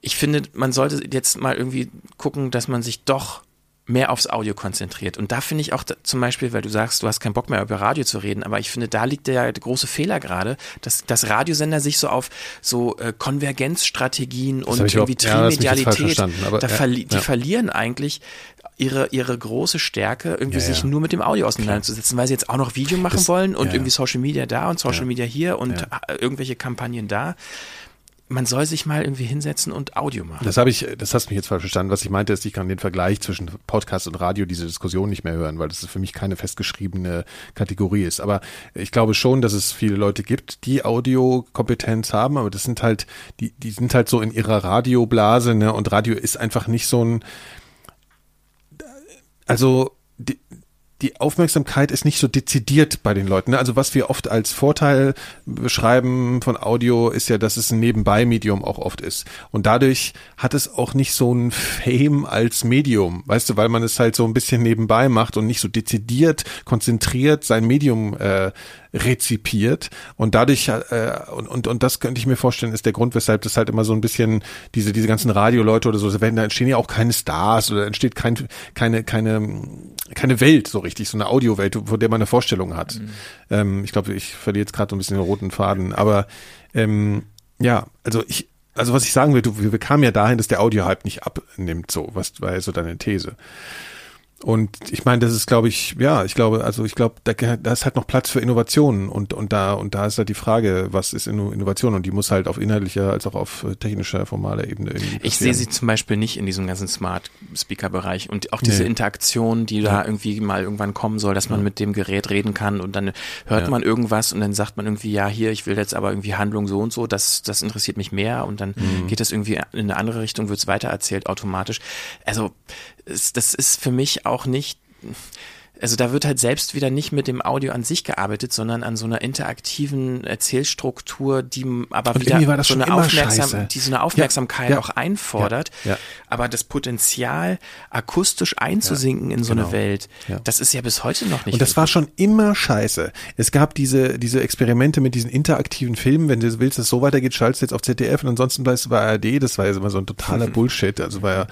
ich finde, man sollte jetzt mal irgendwie gucken, dass man sich doch mehr aufs Audio konzentriert. Und da finde ich auch zum Beispiel, weil du sagst, du hast keinen Bock mehr über Radio zu reden, aber ich finde, da liegt der, große Fehler gerade, dass, dass Radiosender sich so auf so äh, Konvergenzstrategien und irgendwie ja, das jetzt falsch Trimedialität, verstanden, aber da ja, verli die ja. verlieren eigentlich ihre, ihre große Stärke, irgendwie Ja, sich ja. nur mit dem Audio auseinanderzusetzen, weil sie jetzt auch noch Video machen Das- wollen und ja, ja. irgendwie Social Media da und Social Ja. Media hier und Ja. irgendwelche Kampagnen da. Man soll sich mal irgendwie hinsetzen und Audio machen. Das habe ich, das hast du mich jetzt falsch verstanden. Was ich meinte, ist, ich kann den Vergleich zwischen Podcast und Radio diese Diskussion nicht mehr hören, weil das für mich keine festgeschriebene Kategorie ist. Aber ich glaube schon, dass es viele Leute gibt, die Audiokompetenz haben, aber das sind halt, die, die sind halt so in ihrer Radioblase, ne? Und Radio ist einfach nicht so ein, also die, Aufmerksamkeit ist nicht so dezidiert bei den Leuten. Ne? Also was wir oft als Vorteil beschreiben von Audio ist ja, dass es ein Nebenbei-Medium auch oft ist. Und dadurch hat es auch nicht so ein Fame als Medium, weißt du, weil man es halt so ein bisschen nebenbei macht und nicht so dezidiert, konzentriert sein Medium äh, rezipiert und dadurch äh, und, und und das könnte ich mir vorstellen ist der Grund weshalb das halt immer so ein bisschen diese diese ganzen Radioleute oder so da entstehen ja auch keine Stars oder entsteht kein keine keine keine Welt so richtig so eine Audiowelt von der man eine Vorstellung hat. Ähm, ich glaube ich verliere jetzt gerade so ein bisschen den roten Faden. Aber ähm, ja also ich also was ich sagen will du wir, wir kamen ja dahin dass der Audio-Hype nicht abnimmt so. Was war ja so deine These und ich meine, das ist, glaube ich, ja, ich glaube, also ich glaube, da, da ist halt noch Platz für Innovationen und und da und da ist halt die Frage, was ist Inno- Innovation und die muss halt auf inhaltlicher als auch auf äh, technischer formaler Ebene irgendwie. Ich sehe sie zum Beispiel nicht in diesem ganzen Smart Speaker Bereich und auch diese Nee. Interaktion, die da irgendwie mal irgendwann kommen soll, dass man mit dem Gerät reden kann und dann hört Ja. man irgendwas und dann sagt man irgendwie, ja, hier, ich will jetzt aber irgendwie Handlung so und so, das, das interessiert mich mehr und dann Mhm. geht das irgendwie in eine andere Richtung, wird es weitererzählt automatisch. Also es, das ist für mich auch nicht also da wird halt selbst wieder nicht mit dem Audio an sich gearbeitet, sondern an so einer interaktiven Erzählstruktur, die aber Und wieder irgendwie war das so eine, Aufmerksam die so eine Aufmerksamkeit Ja, ja. auch einfordert. Ja. Aber das Potenzial, akustisch einzusinken in so genau. eine Welt, das ist ja bis heute noch nicht. Und das war schon immer scheiße. Es gab diese, diese Experimente mit diesen interaktiven Filmen. Wenn du willst, dass es so weitergeht, schaltest du jetzt auf ZDF und ansonsten bleibst du bei ARD. Das war ja immer so ein totaler Bullshit. Also war ja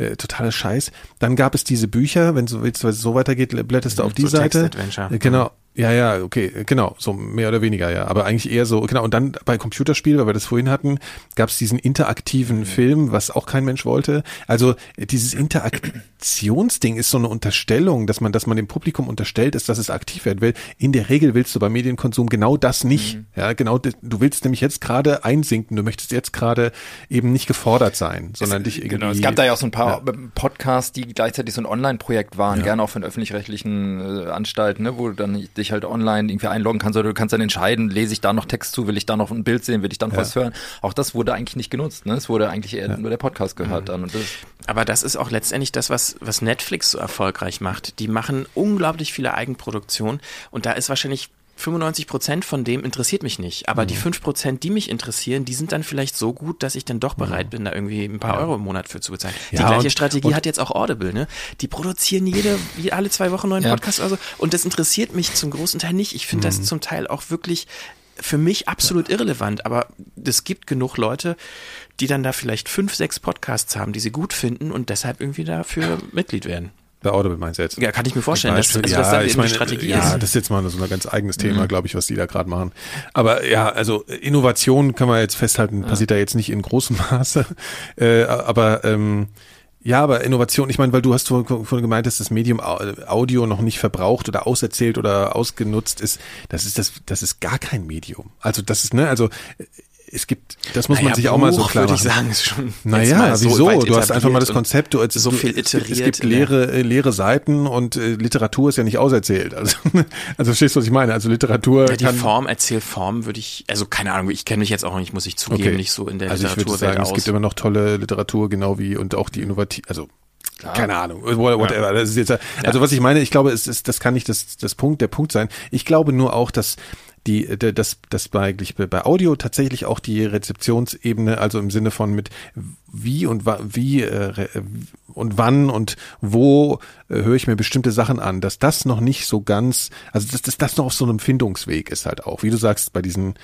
äh, totaler Scheiß. Dann gab es diese Bücher. Wenn es so weitergeht, blätterst du auf die So Seite. Text-Adventure. Äh, Genau. Ja, ja, okay, genau, so mehr oder weniger, ja. Aber eigentlich eher so, genau. Und dann bei Computerspiel, weil wir das vorhin hatten, gab es diesen interaktiven Film, was auch kein Mensch wollte. Also dieses Interaktionsding ist so eine Unterstellung, dass man, dass man dem Publikum unterstellt ist, dass es aktiv werden will. In der Regel willst du beim Medienkonsum genau das nicht. Ja, genau. Du willst nämlich jetzt gerade einsinken. Du möchtest jetzt gerade eben nicht gefordert sein, sondern dich irgendwie. Genau, es gab da ja auch so ein paar Ja. Podcasts, die gleichzeitig so ein Online-Projekt waren, gerne auch von öffentlich-rechtlichen äh, Anstalten, ne, wo du dann dich halt online irgendwie einloggen kannst oder du kannst dann entscheiden, lese ich da noch Text zu, will ich da noch ein Bild sehen, will ich dann was hören. Auch das wurde eigentlich nicht genutzt, ne? Es wurde eigentlich eher nur der Podcast gehört dann und das Aber das ist auch letztendlich das, was, was Netflix so erfolgreich macht. Die machen unglaublich viele Eigenproduktionen und da ist wahrscheinlich 95 Prozent von dem interessiert mich nicht. Aber Mhm. die 5 Prozent, die mich interessieren, die sind dann vielleicht so gut, dass ich dann doch bereit bin, da irgendwie ein paar Euro im Monat für zu bezahlen. Die Ja, gleiche und- Strategie und- hat jetzt auch Audible, ne? Die produzieren jede, alle zwei Wochen neuen Ja. Podcast oder so. Und das interessiert mich zum großen Teil nicht. Ich finde Mhm. das zum Teil auch wirklich für mich absolut irrelevant, aber es gibt genug Leute, die dann da vielleicht fünf, sechs Podcasts haben, die sie gut finden und deshalb irgendwie dafür Mitglied werden. Bei Audible meinst du jetzt? Ja, kann ich mir vorstellen, dass, Beispiel, also, ja, dass da ich meine, Strategie ja, ist. Mhm. das ist jetzt mal so ein ganz eigenes Thema, glaube ich, was die da gerade machen. Aber ja, also Innovation kann man jetzt festhalten, passiert da jetzt nicht in großem Maße. Äh, aber ähm, ja, aber Innovation, ich meine, weil du hast vorhin gemeint, dass das Medium Au- Audio noch nicht verbraucht oder auserzählt oder ausgenutzt ist, das ist das, das ist gar kein Medium. Also das ist, ne, also es gibt, das muss man sich auch mal so klar würde ich machen. sagen, ist schon Naja, so wieso? Du hast einfach mal das Konzept, du, so viel es gibt- iteriert. Es gibt leere, äh, leere Seiten und äh, Literatur ist ja nicht auserzählt. Also, also verstehst du, was ich meine? Also Literatur Ja, die kann, Form, Erzählform würde ich, also keine Ahnung, ich kenne mich jetzt auch nicht, muss ich zugeben, Okay. nicht so in der also ich würde sagen, es aus. gibt immer noch tolle Literatur, genau wie und auch die innovativ, also keine Ahnung, whatever. Das ist jetzt, also was ich meine, ich glaube, es ist, das kann nicht das, das Punkt, der Punkt sein. Ich glaube nur auch, dass die, dass, dass bei, eigentlich bei Audio tatsächlich auch die Rezeptionsebene, also im Sinne von mit wie und wie äh, und wann und wo äh, höre ich mir bestimmte Sachen an, dass das noch nicht so ganz, also dass, dass das noch auf so einem Findungsweg ist halt auch, wie du sagst, bei diesen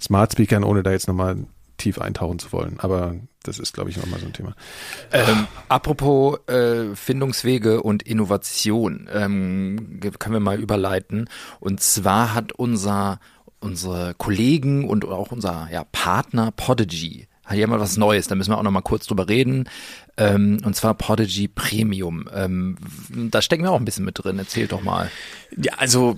Smart Speakern, ohne da jetzt nochmal tief eintauchen zu wollen. Aber das ist, glaube ich, nochmal so ein Thema. Ähm, apropos äh, Findungswege und Innovation, ähm, können wir mal überleiten. Und zwar hat unser unsere Kollegen und auch unser ja, Partner Podigy hat ja mal was Neues. Da müssen wir auch noch mal kurz drüber reden. Ähm, und zwar Podigy Premium. Ähm, da stecken wir auch ein bisschen mit drin. Erzähl doch mal. Ja, also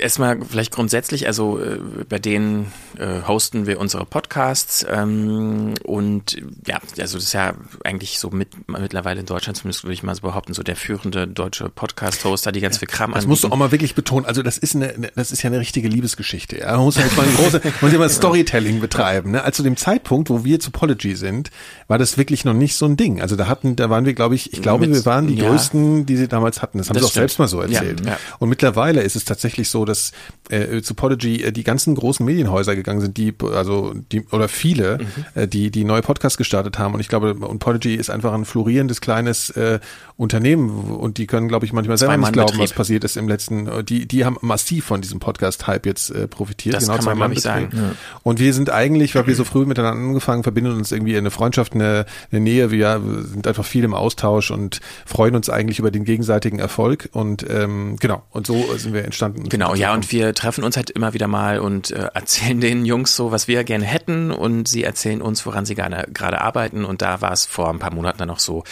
erstmal vielleicht grundsätzlich, also äh, bei denen äh, hosten wir unsere Podcasts ähm, und ja, also das ist ja eigentlich so mit mittlerweile in Deutschland zumindest würde ich mal so behaupten, so der führende deutsche Podcast-Hoster, die ganz viel Kram Das musst du auch mal wirklich betonen. Also das ist eine, eine- das ist ja eine richtige Liebesgeschichte. Ja? Man muss ja jetzt mal eine große, man muss ja mal Storytelling betreiben. Ne? Also zu dem Zeitpunkt, wo wir zu Pology sind, war das wirklich noch nicht so ein Ding. Also da hatten, da waren wir, glaube ich, ich glaube, Mit- wir waren die ja. größten, die sie damals hatten. Das haben Das sie auch stimmt. selbst mal so Ja, erzählt. ja. Und mittlerweile ist es tatsächlich so, dass äh, zu Podigy äh, die ganzen großen Medienhäuser gegangen sind, die also die oder viele, Mhm. äh, die die neue Podcasts gestartet haben. Und ich glaube, und Podigy ist einfach ein florierendes kleines äh, Unternehmen und die können, glaube ich, manchmal selber nicht glauben, was passiert ist im letzten. äh, Die die haben massiv von diesem Podcast-Hype jetzt äh, profitiert. Das kann man, zwei glaub ich, sagen. Und wir sind eigentlich, weil wir so früh miteinander angefangen, verbinden uns irgendwie eine Freundschaft, eine, eine Nähe. Wir sind einfach viel im Austausch und freuen uns eigentlich über den gegenseitigen Erfolg. Und ähm, genau, und so sind wir entstanden. Genau, ja, und wir treffen uns halt immer wieder mal und äh, erzählen den Jungs so, was wir gerne hätten und sie erzählen uns, woran sie gerne gerade arbeiten. Und da war es vor ein paar Monaten dann auch so,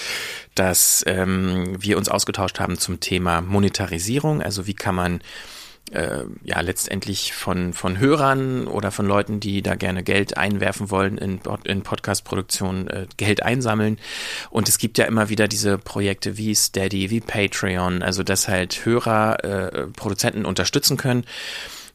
dass ähm, wir uns ausgetauscht haben zum Thema Monetarisierung. Also wie kann man äh, ja letztendlich von von Hörern oder von Leuten, die da gerne Geld einwerfen wollen in, in Podcast-Produktion, äh, Geld einsammeln. Und es gibt ja immer wieder diese Projekte wie Steady, wie Patreon, also dass halt Hörer äh, Produzenten unterstützen können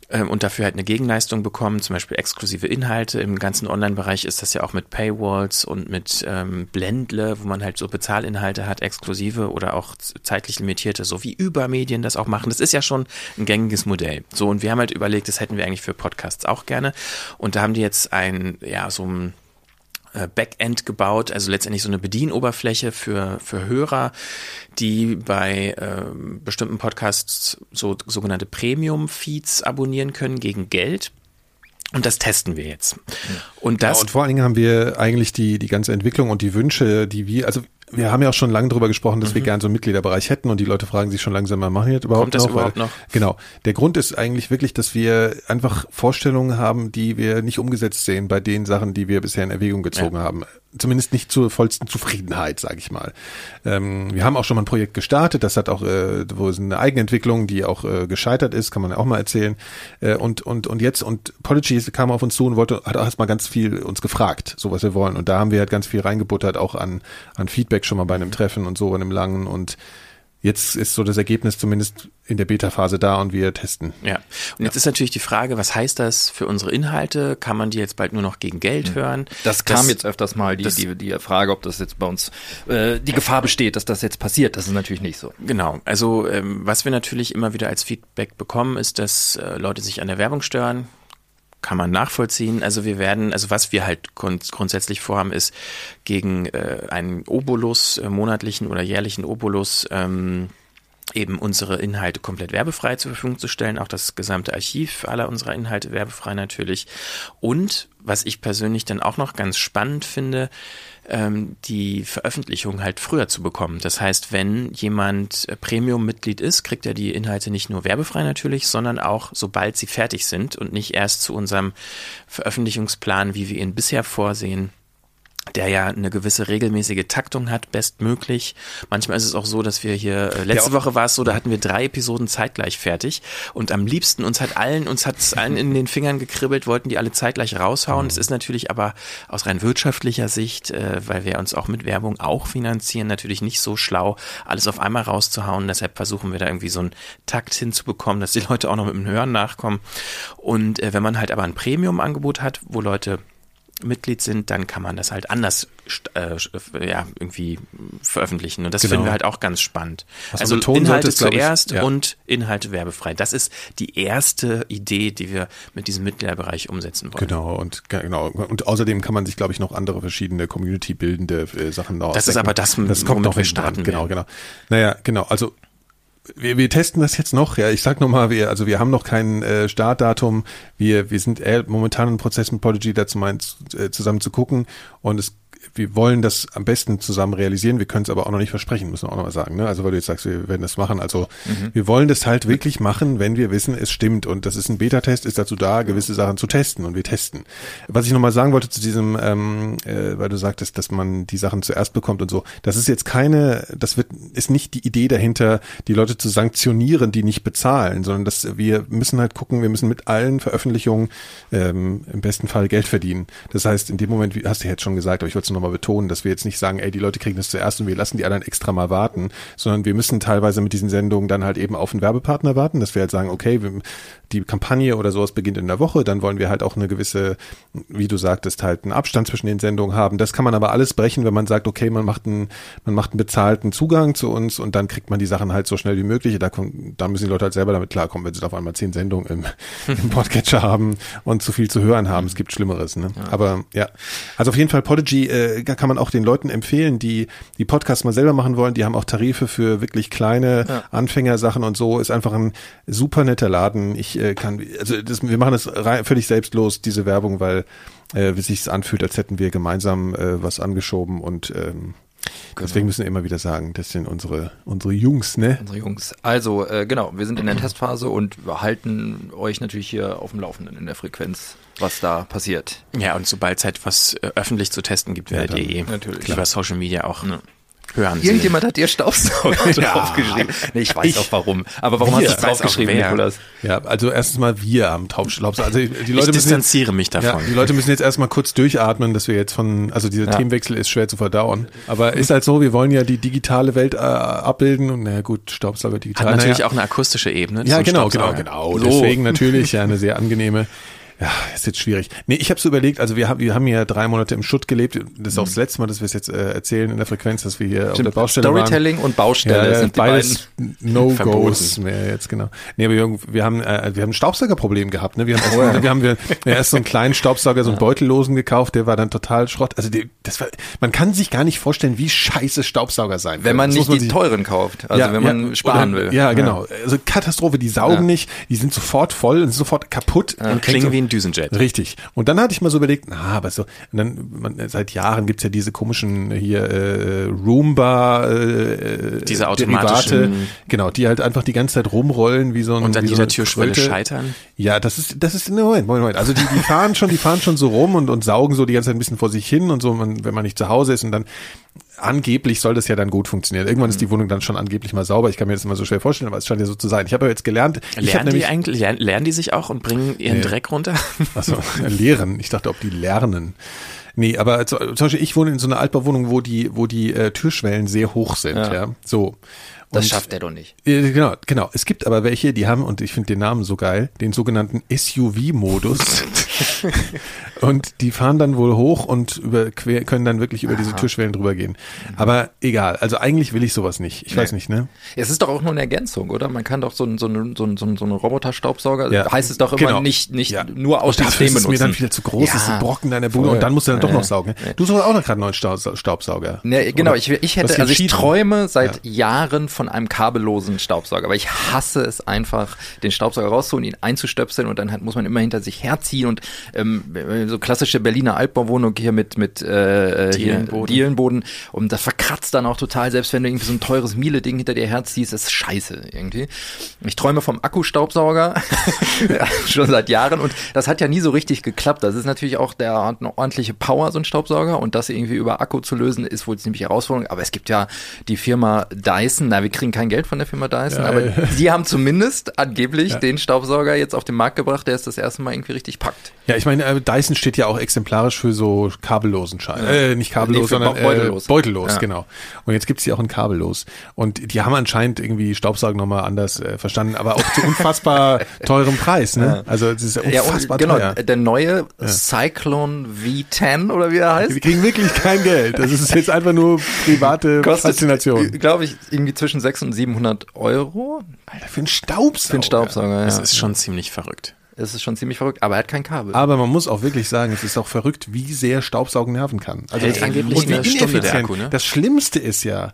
und dafür halt eine Gegenleistung bekommen, zum Beispiel exklusive Inhalte. Im ganzen Online-Bereich ist das ja auch mit Paywalls und mit ähm, Blendle, wo man halt so Bezahlinhalte hat, exklusive oder auch zeitlich limitierte, so wie Übermedien das auch machen. Das ist ja schon ein gängiges Modell. So, und wir haben halt überlegt, das hätten wir eigentlich für Podcasts auch gerne. Und da haben die jetzt ein, ja, so ein Backend gebaut, also letztendlich so eine Bedienoberfläche für, für Hörer, die bei ähm, bestimmten Podcasts so sogenannte Premium-Feeds abonnieren können gegen Geld. Und das testen wir jetzt. Und Ja, das und vor allen Dingen haben wir eigentlich die, die ganze Entwicklung und die Wünsche, die wir, also wir haben ja auch schon lange drüber gesprochen, dass wir gerne so einen Mitgliederbereich hätten und die Leute fragen sich schon langsam mal, machen wir das überhaupt Kommt das noch? überhaupt noch? Genau. Der Grund ist eigentlich wirklich, dass wir einfach Vorstellungen haben, die wir nicht umgesetzt sehen bei den Sachen, die wir bisher in Erwägung gezogen haben. Zumindest nicht zur vollsten Zufriedenheit, sage ich mal. Ähm, wir haben auch schon mal ein Projekt gestartet, das hat auch, äh, wo es eine Eigenentwicklung, die auch äh, gescheitert ist, kann man auch mal erzählen. Äh, und, und, und jetzt, und Podigy kam auf uns zu und wollte, hat auch erstmal ganz viel uns gefragt, so was wir wollen. Und da haben wir halt ganz viel reingebuttert, auch an, an Feedback schon mal bei einem Treffen und so, in einem langen. Und jetzt ist so das Ergebnis zumindest in der Beta-Phase da und wir testen. Ja. Und jetzt ist natürlich die Frage, was heißt das für unsere Inhalte? Kann man die jetzt bald nur noch gegen Geld hören? Das kam jetzt öfters mal, die, das- die, die Frage, ob das jetzt bei uns äh, die Gefahr besteht, dass das jetzt passiert. Das ist natürlich nicht so. Genau, also ähm, was wir natürlich immer wieder als Feedback bekommen, ist, dass äh, Leute sich an der Werbung stören. Kann man nachvollziehen. Also wir werden, also was wir halt grund grundsätzlich vorhaben, ist gegen äh, einen Obolus, äh, monatlichen oder jährlichen Obolus, ähm, eben unsere Inhalte komplett werbefrei zur Verfügung zu stellen, auch das gesamte Archiv aller unserer Inhalte werbefrei natürlich. Und was ich persönlich dann auch noch ganz spannend finde, ähm, die Veröffentlichung halt früher zu bekommen. Das heißt, wenn jemand äh, Premium-Mitglied ist, kriegt er die Inhalte nicht nur werbefrei natürlich, sondern auch sobald sie fertig sind und nicht erst zu unserem Veröffentlichungsplan, wie wir ihn bisher vorsehen, der ja eine gewisse regelmäßige Taktung hat, bestmöglich. Manchmal ist es auch so, dass wir hier, äh, letzte Woche war es so, da hatten wir drei Episoden zeitgleich fertig und am liebsten uns hat allen, uns hat es allen in den Fingern gekribbelt, wollten die alle zeitgleich raushauen. Es ist natürlich aber aus rein wirtschaftlicher Sicht, äh, weil wir uns auch mit Werbung auch finanzieren, natürlich nicht so schlau, alles auf einmal rauszuhauen. Deshalb versuchen wir da irgendwie so einen Takt hinzubekommen, dass die Leute auch noch mit dem Hören nachkommen. Und äh, wenn man halt aber ein Premium-Angebot hat, wo Leute Mitglied sind, dann kann man das halt anders äh, ja, irgendwie veröffentlichen. Und das Genau. finden wir halt auch ganz spannend. Was also Inhalte sollte, ist, glaub ich, zuerst ja. und Inhalte werbefrei. Das ist die erste Idee, die wir mit diesem Mitgliederbereich umsetzen wollen. Genau, und ge- genau. Und außerdem kann man sich, glaube ich, noch andere verschiedene Community-bildende äh, Sachen noch Das ist aber das, das kommt noch wir starten Genau, genau. Naja, genau. Also wir, wir testen das jetzt noch. Ja, ich sag nochmal, wir, also wir haben noch kein äh, Startdatum. Wir, wir sind eher momentan im Prozess mit Podigy dazu meint, äh, zusammen zu gucken und es wir wollen das am besten zusammen realisieren, wir können es aber auch noch nicht versprechen, müssen wir auch noch mal sagen. Ne? Also weil du jetzt sagst, wir werden das machen. Also Mhm. wir wollen das halt wirklich machen, wenn wir wissen, es stimmt. Und das ist ein Beta-Test, ist dazu da, gewisse Sachen zu testen und wir testen. Was ich nochmal sagen wollte zu diesem, ähm, äh, weil du sagtest, dass man die Sachen zuerst bekommt und so, das ist jetzt keine, das wird, ist nicht die Idee dahinter, die Leute zu sanktionieren, die nicht bezahlen, sondern dass wir müssen halt gucken, wir müssen mit allen Veröffentlichungen ähm, im besten Fall Geld verdienen. Das heißt, in dem Moment, wie hast du jetzt schon gesagt, aber ich wollte es nochmal betonen, dass wir jetzt nicht sagen, ey, die Leute kriegen das zuerst und wir lassen die anderen extra mal warten, sondern wir müssen teilweise mit diesen Sendungen dann halt eben auf einen Werbepartner warten, dass wir halt sagen, okay, wir, die Kampagne oder sowas beginnt in der Woche, dann wollen wir halt auch eine gewisse, wie du sagtest, halt einen Abstand zwischen den Sendungen haben. Das kann man aber alles brechen, wenn man sagt, okay, man macht einen, man macht einen bezahlten Zugang zu uns und dann kriegt man die Sachen halt so schnell wie möglich. Da, kommen- da müssen die Leute halt selber damit klarkommen, wenn sie auf einmal zehn Sendungen im, im Podcatcher haben und zu viel zu hören haben. Es gibt Schlimmeres, ne? Aber ja. Also auf jeden Fall Podigy äh, kann man auch den Leuten empfehlen, die die Podcasts mal selber machen wollen. Die haben auch Tarife für wirklich kleine Anfängersachen und so. Ist einfach ein super netter Laden. Ich äh, kann, also das, wir machen das rein, völlig selbstlos, diese Werbung, weil äh, wie sich's anfühlt, als hätten wir gemeinsam äh, was angeschoben und ähm, deswegen müssen wir immer wieder sagen, das sind unsere unsere Jungs, ne? Unsere Jungs. Also, äh, genau, wir sind in der Testphase und wir halten euch natürlich hier auf dem Laufenden in der Frequenz, was da passiert. Ja, und sobald es halt was äh, öffentlich zu testen gibt, werdet dann ihr eh natürlich. über Social Media auch hören. Irgendjemand hat dir Staubsauger draufgeschrieben. Nee, ich weiß Ich. auch warum. Aber warum Wir. hast du auch draufgeschrieben. Nikolas? Ja, also erstens mal wir haben Taubstaubsauger. Also die Leute Ich müssen jetzt, distanziere mich ja, davon. die Leute müssen jetzt erstmal kurz durchatmen, dass wir jetzt von, also dieser Ja. Themenwechsel ist schwer zu verdauen. Aber ist halt so, wir wollen ja die digitale Welt äh, abbilden und naja gut, Staubsauger digital. Hat natürlich naja, auch eine akustische Ebene. Ja, genau, genau, genau. So. Deswegen natürlich ja eine sehr angenehme. Ja, ist jetzt schwierig. Nee, ich habe so überlegt, also wir haben, wir haben ja drei Monate im Schutt gelebt. Das ist auch das letzte Mal, dass wir es jetzt äh, erzählen in der Frequenz, dass wir hier auf der Baustelle waren. Storytelling und Baustelle Ja, sind beides. No-Gos mehr jetzt, genau. Nee, aber wir, wir haben, äh, wir haben ein Staubsaugerproblem gehabt, ne? Wir haben, erst, wir haben wir, wir erst so einen kleinen Staubsauger, so einen beutellosen gekauft, der war dann total Schrott. Also die, das war, man kann sich gar nicht vorstellen, wie scheiße Staubsauger sein Wenn man Das nicht muss die sich- teuren kauft, also wenn man sparen oder, will. Ja, genau. Also Katastrophe, die saugen Ja. nicht, die sind sofort voll und sofort kaputt. Und klingen wie ein Düsenjet. Richtig. Und dann hatte ich mal so überlegt, na, aber so, und dann, man, seit Jahren gibt's ja diese komischen hier äh, Roomba, äh, Diese Derivate, automatischen- genau, die halt einfach die ganze Zeit rumrollen wie so ein Und an wie so jeder eine Türschwelle Kröte. scheitern? Ja, das ist, das ist, Moment, Moment, Moment. Also die, die fahren schon, die fahren schon so rum und, und saugen so die ganze Zeit ein bisschen vor sich hin und so, man, wenn man nicht zu Hause ist und dann angeblich soll das ja dann gut funktionieren. Irgendwann ist die Wohnung dann schon angeblich mal sauber. Ich kann mir das immer so schwer vorstellen, aber es scheint ja so zu sein. Ich habe ja jetzt gelernt, Lernen die eigentlich, lernen, die sich auch und bringen ihren Dreck runter? also lehren. Ich dachte, ob die lernen. Nee, aber zu- zum Beispiel, ich wohne in so einer Altbauwohnung, wo die, wo die äh, Türschwellen sehr hoch sind, ja. Ja. So. Das Und- schafft er doch nicht. Äh, Genau, genau. Es gibt aber welche, die haben, und ich finde den Namen so geil, den sogenannten SUV-Modus. und die fahren dann wohl hoch und über, können dann wirklich über diese Türschwellen drüber gehen. Aber egal, also eigentlich will ich sowas nicht. Ich weiß nicht, ne? Es ist doch auch nur eine Ergänzung, oder? Man kann doch so einen so einen- so einen- so einen- Roboterstaubsauger, Ja. heißt es doch immer Genau. nicht, nicht Ja. nur aus dem System ist benutzen. mir dann wieder zu groß, Ja, ist ein Brocken deiner Bude voll. und dann musst du dann doch noch saugen. Du suchst auch noch gerade einen neuen Staub- Staubsauger. Ne, genau, Oder? ich, ich hätte, also ich träume seit Jahren von einem kabellosen Staubsauger, aber ich hasse es einfach, den Staubsauger rauszuholen, ihn einzustöpseln und dann halt muss man immer hinter sich herziehen und ähm, so klassische Berliner Altbauwohnung hier mit mit äh, hier Dielenboden. Dielenboden und das verkratzt dann auch total, selbst wenn du irgendwie so ein teures Miele-Ding hinter dir herziehst, ist scheiße irgendwie. Ich träume vom Akkustaubsauger schon seit Jahren und das hat ja nie so richtig geklappt. Das ist natürlich auch, der hat eine ordentliche Power, so ein Staubsauger, und das irgendwie über Akku zu lösen, ist wohl ziemlich Herausforderung. Aber es gibt ja die Firma Dyson, na, wir kriegen kein Geld von der Firma Dyson, aber die haben zumindest angeblich den Staubsauger jetzt auf den Markt gebracht, der es das erste Mal irgendwie richtig packt. Ja, ich meine, äh, Dyson steht ja auch exemplarisch für so kabellosen Scheiß. Äh, nicht kabellos, Nee, sondern Be- beutellos. Äh, beutellos, Ja. genau. Und jetzt gibt's die auch in kabellos. Und die haben anscheinend irgendwie Staubsaugen nochmal anders äh, verstanden, aber auch zu unfassbar teurem Preis, ne? Also es ist ja Ja, unfassbar und genau, teuer. der neue Cyclone V10 oder wie er heißt, Die kriegen wirklich kein Geld. Das ist jetzt einfach nur private Faszination. glaube ich, irgendwie zwischen 600 und 700 Euro Alter, für einen Staubsauger. für einen Staubsauger. Das Ja. ist schon ziemlich verrückt. Es ist schon ziemlich verrückt, aber er hat kein Kabel. Aber man muss auch wirklich sagen, es ist auch verrückt, wie sehr Staubsaugen nerven kann. Also Hält angeblich und wie eine Stunde der. Akku, ne? Das Schlimmste ist ja,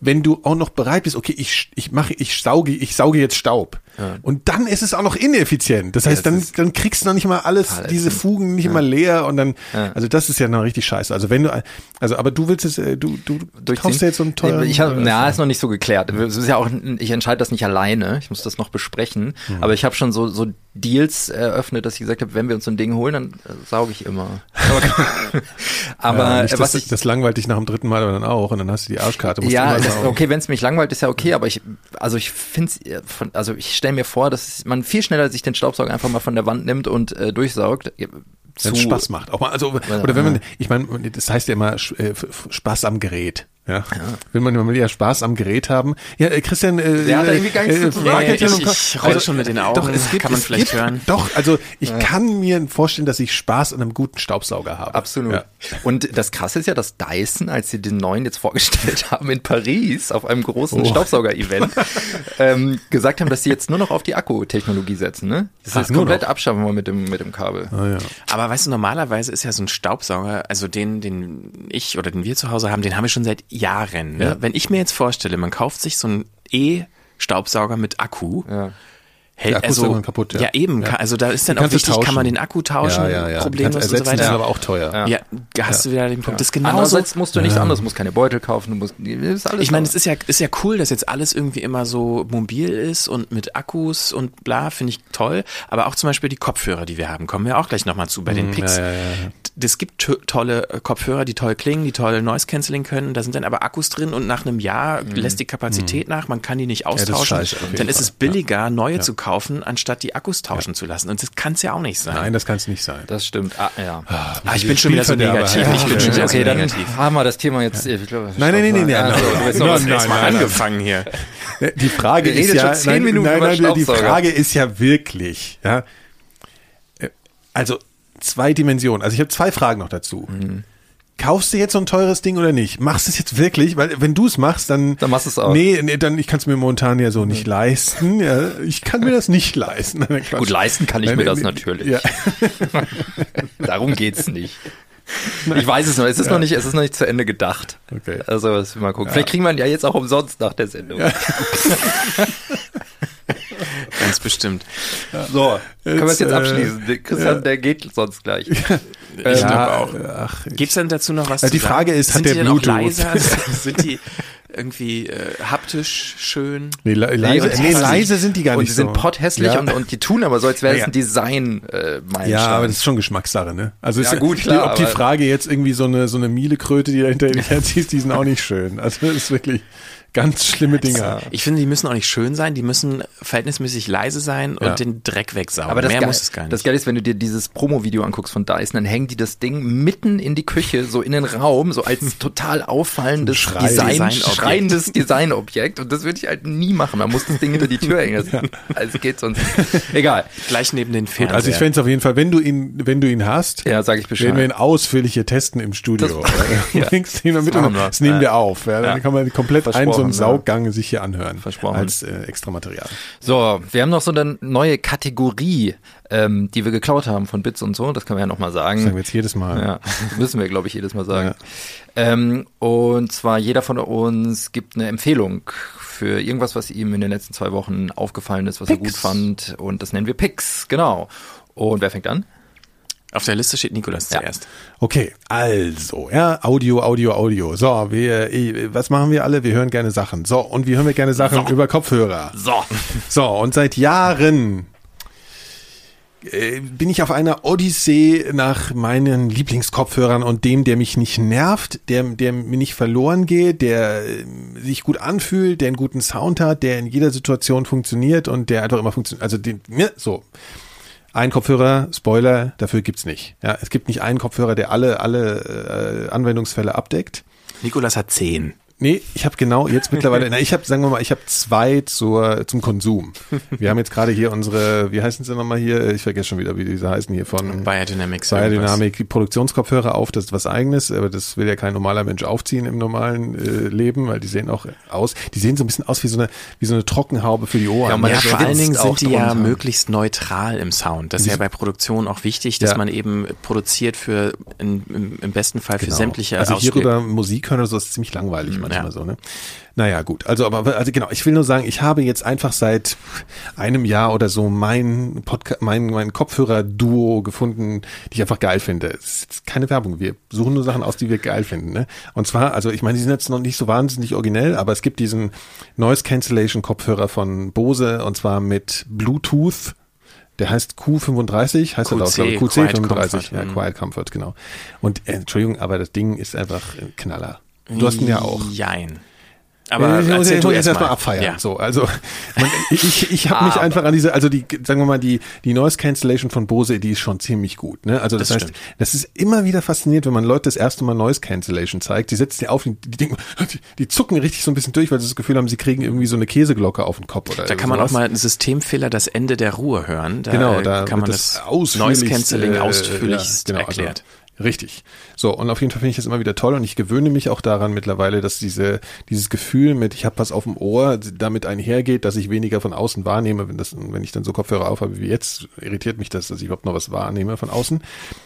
wenn du auch noch bereit bist, okay, ich, ich mache, ich sauge, ich sauge jetzt Staub. Und dann ist es auch noch ineffizient. Das heißt, das dann, dann kriegst du noch nicht mal alles, diese. Fugen nicht mal leer und dann, also das ist ja noch richtig scheiße. Also wenn du, also aber du willst es, äh, du, du kaufst dir jetzt so einen teuren. Ich hab, äh, na, ist noch nicht so geklärt. Es ist ja auch, ich entscheide das nicht alleine. Ich muss das noch besprechen. Aber ich habe schon so, so Deals eröffnet, dass ich gesagt habe, wenn wir uns so ein Ding holen, dann äh, sauge ich immer. Aber, aber ja, nicht, was das, ich, das langweilt dich nach dem dritten Mal dann auch und dann hast du die Arschkarte. musst ja, das, okay, wenn es mich langweilt, ist ja okay, aber ich, also ich finde von, also ich stelle mir vor, dass man viel schneller sich den Staubsauger einfach mal von der Wand nimmt und äh, durchsaugt. Wenn es Spaß macht. Auch mal, also, oder wenn man, ich meine, das heißt ja immer äh, Spaß am Gerät. Ja. Will man will ja Spaß am Gerät haben. Ja, äh, Christian, äh, Der hat da irgendwie gar nichts zu tun. fragt Nee, ja ich- ich roll schon mit den Augen. Doch, es gibt, Kann man es vielleicht gibt, hören. Doch, also ich kann mir vorstellen, dass ich Spaß an einem guten Staubsauger habe. Absolut. Ja. Und das Krasse ist ja, dass Dyson, als sie den neuen jetzt vorgestellt haben in Paris auf einem großen Oh. Staubsauger-Event, ähm, gesagt haben, dass sie jetzt nur noch auf die Akkutechnologie setzen. Ne? Das Ach, ist komplett noch? abschaffen wir mit dem, mit dem Kabel. Ah, ja. Aber weißt du, normalerweise ist ja so ein Staubsauger, also den, den ich oder den wir zu Hause haben, den haben wir schon seit Jahren. Ne? Ja. Wenn ich mir jetzt vorstelle, man kauft sich so einen E-Staubsauger mit Akku, Ja. Hält Der Akku ist also irgendwann kaputt, ja. ja. eben, Ja. also da ist dann auch wichtig, kann man den Akku tauschen, Ja, ja, ja. problemlos und so ersetzen, weiter. ist aber auch teuer. Ja, hast du wieder den Punkt. Das ist genauso. Andererseits musst du nichts anderes, du musst keine Beutel kaufen, du musst, das ist alles Ich meine, es ist ja, ist ja cool, dass jetzt alles irgendwie immer so mobil ist und mit Akkus und bla, finde ich toll. Aber auch zum Beispiel die Kopfhörer, die wir haben, kommen wir auch gleich nochmal zu bei den Picks. ja, ja, ja. Es gibt to- tolle äh, Kopfhörer, die toll klingen, die toll Noise Cancelling können. Da sind dann aber Akkus drin und nach einem Jahr lässt die Kapazität nach. Man kann die nicht das ist austauschen. scheiße, auf jeden dann ist es billiger, neue zu kaufen, anstatt die Akkus tauschen zu lassen. Und das kann es ja auch nicht sein. Nein, das kann es nicht sein. Das stimmt. Ah, ja. Ah, ich bin schon wieder so negativ. Ja, ich bin schon wieder okay, so dann negativ. haben wir das Thema jetzt. Ich glaube, Nein, nein, nein, nein, nein, Also, nein. du noch Nein, nein, Erst mal nein, nein. angefangen hier. Die Frage Wir ist ja, schon zehn nein, Minuten nein, über nein, die. Frage ist ja wirklich, ja, äh, also zwei Dimensionen. Also ich habe zwei Fragen noch dazu. Mhm. Kaufst du jetzt so ein teures Ding oder nicht? Machst du es jetzt wirklich? Weil wenn du es machst, dann Dann machst du es auch. Nee, nee, dann ich kann es mir momentan ja so nicht leisten. Ja, ich kann mir das nicht leisten. Gut, leisten kann ich mir das natürlich. Ja. Darum geht's nicht. Ich weiß es noch, es ist noch nicht, es ist noch nicht zu Ende gedacht. Okay. Also, mal gucken. Vielleicht kriegen wir ihn ja jetzt auch umsonst nach der Sendung. Ganz bestimmt. So, können wir es Jetzt, äh, abschließen? Der Christian, der geht sonst gleich. Ähm, Ich glaube auch. Ach, Gibt's denn dazu noch was Ja, zu die sagen? Frage ist, hat Sind der die denn auch Bluetooth? leiser? Sind die irgendwie äh, haptisch schön? nee, le leise, und nee, hässlich. leise sind die gar und nicht die so. sind potthässlich Ja. und, und die tun aber so, als wäre es Ja, ein design äh. Ja, aber das ist schon Geschmackssache, ne? Also Ja, ist, gut, die, klar, ob die Frage jetzt irgendwie so eine so eine Mielekröte, die da hinter dir herziehst, die sind auch nicht schön. Also das ist wirklich ganz schlimme Dinger. Ich finde, die müssen auch nicht schön sein, die müssen verhältnismäßig leise sein und Ja. den Dreck wegsaugen. Aber das, Mehr Geil, muss es gar nicht. das Geile ist, wenn du dir dieses Promo-Video anguckst von Dyson, dann hängen die das Ding mitten in die Küche, so in den Raum, so als total auffallendes Schrei- Design, Designobjekt. schreiendes Designobjekt. Und das würde ich halt nie machen. Man muss das Ding hinter die Tür hängen. Das, Also geht sonst. Egal. Gleich neben den Fernseher. Also ich fände es auf jeden Fall, wenn du ihn, wenn du ihn hast, Ja, sag ich Bescheid. werden wir ihn ausführlich hier testen im Studio. ja. Das und machen wir. das nehmen wir Ja. auf. Ja, dann Ja. kann man komplett einen so einen ja. Saugang sich hier anhören. Versprochen. Als äh, extra Material. So, wir haben noch so eine neue Kategorie, ähm, die wir geklaut haben von Bits und so. Das können wir ja nochmal sagen. sagen wir jetzt jedes Mal. Ja, das müssen wir, glaube ich, jedes Mal sagen. Ähm, und zwar jeder von uns gibt eine Empfehlung für irgendwas, was ihm in den letzten zwei Wochen aufgefallen ist, was er gut fand. Und das nennen wir Picks, genau. Und wer fängt an? Auf der Liste steht Nikolas Ja. zuerst. Okay, also, ja, Audio, Audio, Audio. So, wir, was machen wir alle? Wir hören gerne Sachen. So, und wie hören wir gerne Sachen über Kopfhörer? So. So, und seit Jahren äh, bin ich auf einer Odyssee nach meinen Lieblingskopfhörern und dem, der mich nicht nervt, der, der mir nicht verloren geht, der äh, sich gut anfühlt, der einen guten Sound hat, der in jeder Situation funktioniert und der einfach immer funktioniert. Also den, ne, so. Ein Kopfhörer, Spoiler, dafür gibt's nicht. Ja, es gibt nicht einen Kopfhörer, der alle, alle äh, Anwendungsfälle abdeckt. Nikolas hat zehn. Nee, ich habe genau jetzt mittlerweile, na, ich habe, sagen wir mal, ich habe zwei zur, zum Konsum. Wir haben jetzt gerade hier unsere, wie heißen sie nochmal hier? Ich vergesse schon wieder, wie diese heißen hier von Biodynamics. Biodynamic, Produktionskopfhörer auf, das ist was eigenes, aber das will ja kein normaler Mensch aufziehen im normalen äh, Leben, weil die sehen auch aus, die sehen so ein bisschen aus wie so eine, wie so eine Trockenhaube für die Ohren. Ja, man ja, vor allen Dingen sind die ja möglichst neutral im Sound. Das ist ja bei Produktion auch wichtig, dass Ja. man eben produziert für, in, im, besten Fall für Genau. sämtliche Also hierüber Musik hören oder so ist ziemlich langweilig manchmal ja. so, ne? Naja, gut. Also, aber, also genau, ich will nur sagen, ich habe jetzt einfach seit einem Jahr oder so mein Podcast, mein, mein Kopfhörer-Duo gefunden, die ich einfach geil finde. Es ist keine Werbung. Wir suchen nur Sachen aus, die wir geil finden, ne? Und zwar, also ich meine, die sind jetzt noch nicht so wahnsinnig originell, aber es gibt diesen Noise Cancellation Kopfhörer von Bose und zwar mit Bluetooth. Der heißt Q35, heißt er QC, auch, glaube ich, Quiet QC35, Comfort, ja, mhm. Quiet Comfort, genau. Und äh, Entschuldigung, aber das Ding ist einfach ein Knaller. Du hast ihn ja auch. Jein. Aber ich muss erst erstmal mal. abfeiern. Ja. So, also man, ich, ich habe mich einfach an diese, also die, sagen wir mal, die, die Noise Cancellation von Bose, die ist schon ziemlich gut. Ne? Also das, Das heißt, stimmt. das ist immer wieder faszinierend, wenn man Leute das erste Mal Noise Cancellation zeigt. Die setzen die auf, die, die, denken, die, zucken richtig so ein bisschen durch, weil sie das Gefühl haben, sie kriegen irgendwie so eine Käseglocke auf den Kopf oder Da kann man auch sowas. mal einen Systemfehler, das Ende der Ruhe hören. Da genau, da kann man das, ausführlichst, Noise Cancelling äh, ausführlichst ja, genau, also erklärt. Richtig. So, und auf jeden Fall finde ich das immer wieder toll und ich gewöhne mich auch daran mittlerweile, dass diese, dieses Gefühl mit, ich habe was auf dem Ohr, damit einhergeht, dass ich weniger von außen wahrnehme, wenn, das, wenn ich dann so Kopfhörer aufhabe wie jetzt, irritiert mich das, dass ich überhaupt noch was wahrnehme von außen.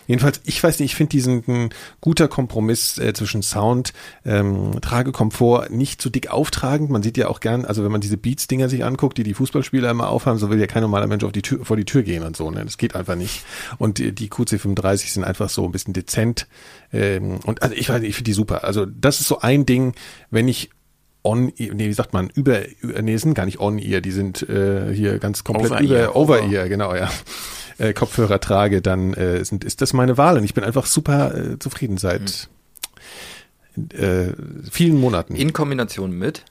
Jedenfalls, ich weiß nicht, ich finde diesen ein guter Kompromiss äh, zwischen Sound, ähm, Tragekomfort, nicht zu dick auftragend. Man sieht ja auch gern, also wenn man diese Beats-Dinger sich anguckt, die die Fußballspieler immer aufhaben, so will ja kein normaler Mensch auf die Tür, vor die Tür gehen und so. Ne? Das geht einfach nicht. Und die, die QC35 sind einfach so ein bisschen dezent. Ähm, und also ich ich finde die super. Also das ist so ein Ding, wenn ich on, nee, wie sagt man, über, nee, sind gar nicht on ear, die sind äh, hier ganz komplett Over-ear. über, over ear, genau, ja. Äh, Kopfhörer trage, dann äh, sind, ist das meine Wahl und ich bin einfach super äh, zufrieden seit äh, vielen Monaten. In Kombination mit.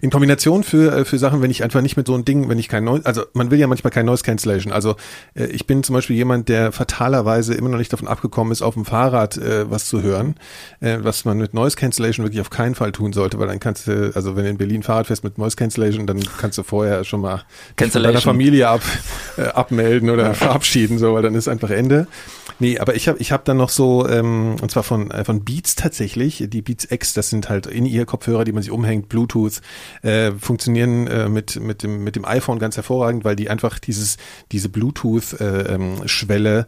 In Kombination für, äh, für Sachen, wenn ich einfach nicht mit so einem Ding, wenn ich kein Noise, also man will ja manchmal kein Noise Cancellation. Also äh, ich bin zum Beispiel jemand, der fatalerweise immer noch nicht davon abgekommen ist, auf dem Fahrrad äh, was zu hören, äh, was man mit Noise Cancellation wirklich auf keinen Fall tun sollte, weil dann kannst du, also wenn du in Berlin Fahrrad fährst mit Noise Cancellation, dann kannst du vorher schon mal deiner Familie ab, äh, abmelden oder verabschieden, so, weil dann ist einfach Ende. Nee, aber ich habe ich hab dann noch so, ähm, und zwar von, äh, von Beats tatsächlich, die Beats X, das sind halt in ihr Kopfhörer, die man sich umhängt, Bluetooth, äh, funktionieren äh, mit, mit, dem, mit dem iPhone ganz hervorragend, weil die einfach dieses, diese Bluetooth-Schwelle äh, ähm,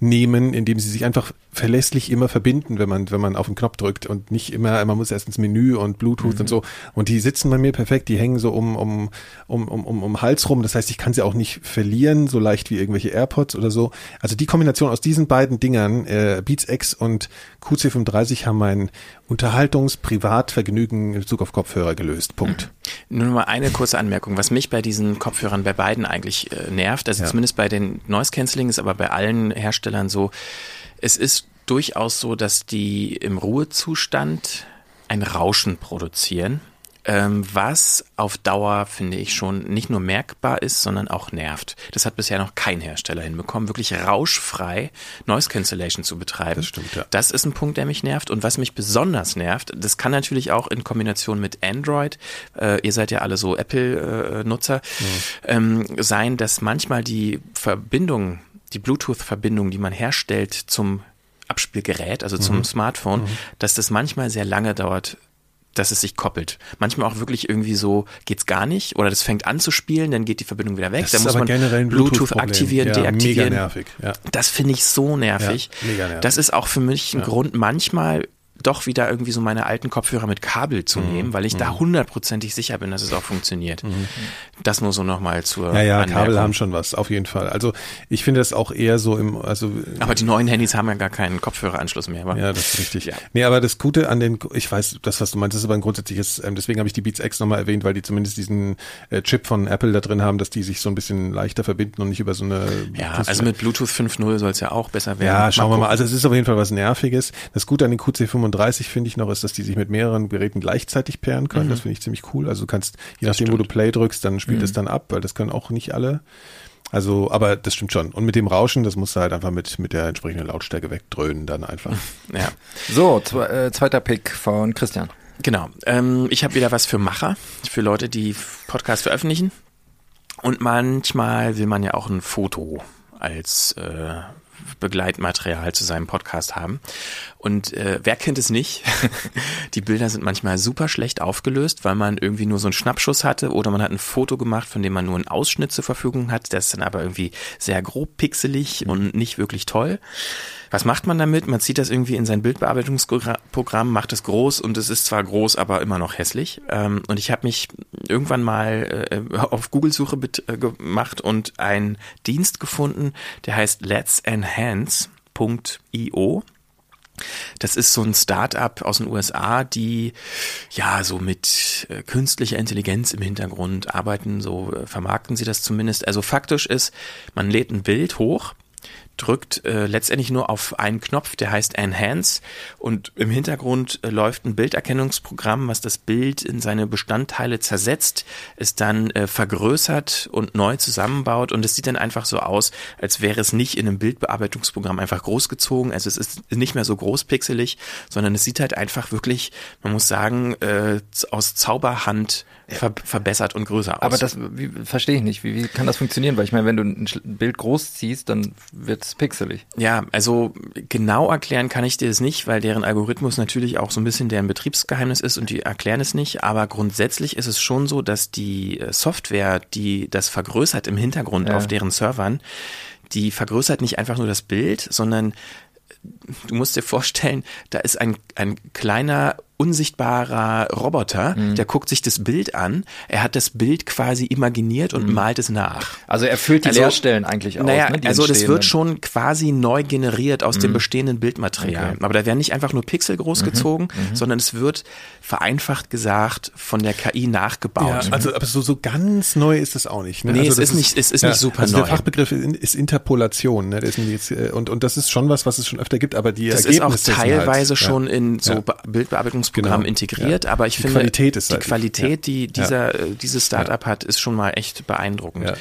nehmen, indem sie sich einfach verlässlich immer verbinden, wenn man, wenn man auf den Knopf drückt und nicht immer, man muss erst ins Menü und Bluetooth und so. Und die sitzen bei mir perfekt, die hängen so um, um, um, um, um, um Hals rum. Das heißt, ich kann sie auch nicht verlieren, so leicht wie irgendwelche AirPods oder so. Also die Kombination aus diesen beiden Dingern, äh, Beats X und QC35 haben mein Unterhaltungs-Privatvergnügen in Bezug auf Kopfhörer gelöst. Punkt. Nur noch mal eine kurze Anmerkung, was mich bei diesen Kopfhörern bei beiden eigentlich äh, nervt, also Ja. zumindest bei den Noise Cancelling ist aber bei allen Herstellern so, es ist durchaus so, dass die im Ruhezustand ein Rauschen produzieren, ähm, was auf Dauer, finde ich, schon nicht nur merkbar ist, sondern auch nervt. Das hat bisher noch kein Hersteller hinbekommen, wirklich rauschfrei Noise Cancellation zu betreiben. Das stimmt, ja. Das ist ein Punkt, der mich nervt. Und was mich besonders nervt, das kann natürlich auch in Kombination mit Android, äh, ihr seid ja alle so Apple-Nutzer, ähm, sein, dass manchmal die Verbindung, die Bluetooth-Verbindung, die man herstellt zum Abspielgerät, also zum Smartphone, dass das manchmal sehr lange dauert, dass es sich koppelt. Manchmal auch wirklich irgendwie so geht's gar nicht oder das fängt an zu spielen, dann geht die Verbindung wieder weg. Das dann ist muss aber man generell ein Bluetooth Bluetooth-Problem. aktivieren, Ja, deaktivieren. Mega nervig, ja. Das finde ich so nervig. Ja, mega nervig. Das ist auch für mich ein Grund, manchmal doch wieder irgendwie so meine alten Kopfhörer mit Kabel zu Mhm. nehmen, weil ich da hundertprozentig sicher bin, dass es auch funktioniert. Das nur so nochmal zur Mhm. Ja, ja, Anmerkung. Kabel haben schon was, auf jeden Fall. Also ich finde das auch eher so im, also Aber die neuen Handys haben ja gar keinen Kopfhöreranschluss mehr. wa? Ja, das ist richtig. Ja. Nee, aber das Gute an den, ich weiß, das, was du meinst, ist aber ein grundsätzliches, ähm, deswegen habe ich die Beats X nochmal erwähnt, weil die zumindest diesen äh, Chip von Apple da drin haben, dass die sich so ein bisschen leichter verbinden und nicht über so eine Ja, künstliche- also mit Bluetooth 5.0 soll es ja auch besser werden. ja, schauen wir mal. Also es ist auf jeden Fall was Nerviges. Das Gute an den QC35 finde ich noch, ist, dass die sich mit mehreren Geräten gleichzeitig pairen können. Das finde ich ziemlich cool. Also du kannst, je nachdem, wo du Play drückst, dann spielt es dann ab, weil das können auch nicht alle. Also, aber das stimmt schon. Und mit dem Rauschen, das musst du halt einfach mit, mit der entsprechenden Lautstärke wegdröhnen dann einfach. ja. So, zwe äh, zweiter Pick von Christian. Genau. Ähm, ich habe wieder was für Macher, für Leute, die Podcasts veröffentlichen. Und manchmal will man ja auch ein Foto als äh, Begleitmaterial zu seinem Podcast haben. Und äh, wer kennt es nicht? Die Bilder sind manchmal super schlecht aufgelöst, weil man irgendwie nur so einen Schnappschuss hatte oder man hat ein Foto gemacht, von dem man nur einen Ausschnitt zur Verfügung hat. Das ist dann aber irgendwie sehr grob pixelig und nicht wirklich toll. Was macht man damit? Man zieht das irgendwie in sein Bildbearbeitungsprogramm, macht es groß und es ist zwar groß, aber immer noch hässlich. Ähm, und ich habe mich irgendwann mal äh, auf Google-Suche äh, gemacht und einen Dienst gefunden, der heißt let'senhance.io. Das ist so ein Start-up aus den USA, die ja so mit äh, künstlicher Intelligenz im Hintergrund arbeiten, so äh, vermarkten sie das zumindest. Also faktisch ist, man lädt ein Bild hoch, drückt äh, letztendlich nur auf einen Knopf, der heißt Enhance. Und im Hintergrund äh, läuft ein Bilderkennungsprogramm, was das Bild in seine Bestandteile zersetzt, es dann äh, vergrößert und neu zusammenbaut. Und es sieht dann einfach so aus, als wäre es nicht in einem Bildbearbeitungsprogramm einfach großgezogen, also es ist nicht mehr so großpixelig, sondern es sieht halt einfach wirklich, man muss sagen, äh, aus Zauberhand ver verbessert und größer aus. Aber das wie, verstehe ich nicht. Wie, wie kann das funktionieren? Weil ich meine, wenn du ein Bild groß ziehst, dann wird es pixelig. Ja, also genau erklären kann ich dir das nicht, weil deren Algorithmus natürlich auch so ein bisschen deren Betriebsgeheimnis ist und die erklären es nicht. Aber grundsätzlich ist es schon so, dass die äh, Software, die das vergrößert im Hintergrund Ja. auf deren Servern, die vergrößert nicht einfach nur das Bild, sondern du musst dir vorstellen, da ist ein, ein kleiner unsichtbarer Roboter, Mhm. der guckt sich das Bild an. Er hat das Bild quasi imaginiert und malt es nach. Also er füllt die Also, Leerstellen eigentlich aus. Naja, ne, also das wird schon quasi neu generiert aus dem bestehenden Bildmaterial. Okay. Aber da werden nicht einfach nur Pixel groß gezogen, sondern es wird vereinfacht gesagt von der KI nachgebaut. Ja, also aber so, so ganz neu ist das auch nicht. Ne? Nee, also es das ist nicht- es ist nicht super also neu. Der Fachbegriff ist, ist Interpolation. Ne? Ist jetzt, äh, und, und das ist schon was, was es schon öfter gibt, aber die das ist auch Ergebnisse halt, teilweise ja. schon in so Ja. Be- Bildbearbeitungsprogrammen Genau. integriert, Ja. aber ich Die finde, Qualität ist die halt- Qualität, die dieser, äh, dieses Startup hat, ist schon mal echt beeindruckend.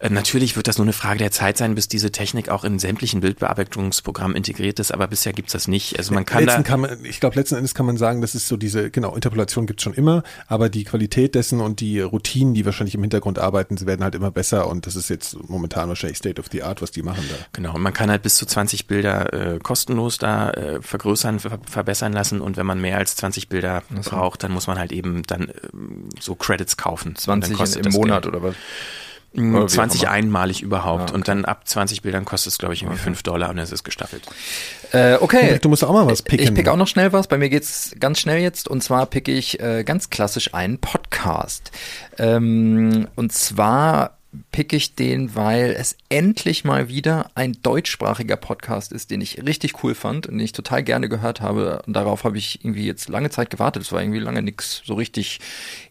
Äh, Natürlich wird das nur eine Frage der Zeit sein, bis diese Technik auch in sämtlichen Bildbearbeitungsprogrammen integriert ist, aber bisher gibt's das nicht. Also man kann letzten da kann man, ich glaube, letzten Endes kann man sagen, das ist so diese, genau, Interpolation gibt's schon immer, aber die Qualität dessen und die Routinen, die wahrscheinlich im Hintergrund arbeiten, sie werden halt immer besser und das ist jetzt momentan wahrscheinlich State of the Art, was die machen da. Genau, und man kann halt bis zu 20 Bilder äh, kostenlos da äh, vergrößern, ver verbessern lassen und wenn man mehr als 20 Bilder braucht, dann muss man halt eben dann ähm, so Credits kaufen. Und 20 dann kostet im Monat Geld. oder was? Mm, Oder wie auch 20 immer. einmalig überhaupt Ah, und dann ab 20 Bildern kostet es glaube ich irgendwie 5 Dollar und es ist gestaffelt. Äh, okay. Du musst auch mal was picken. Ich pick auch noch schnell was. Bei mir geht's ganz schnell jetzt. Und zwar pick ich äh, ganz klassisch einen Podcast. Ähm, und zwar pick ich den, weil es endlich mal wieder ein deutschsprachiger Podcast ist, den ich richtig cool fand und den ich total gerne gehört habe. Und darauf habe ich irgendwie jetzt lange Zeit gewartet. Es war irgendwie lange nix so richtig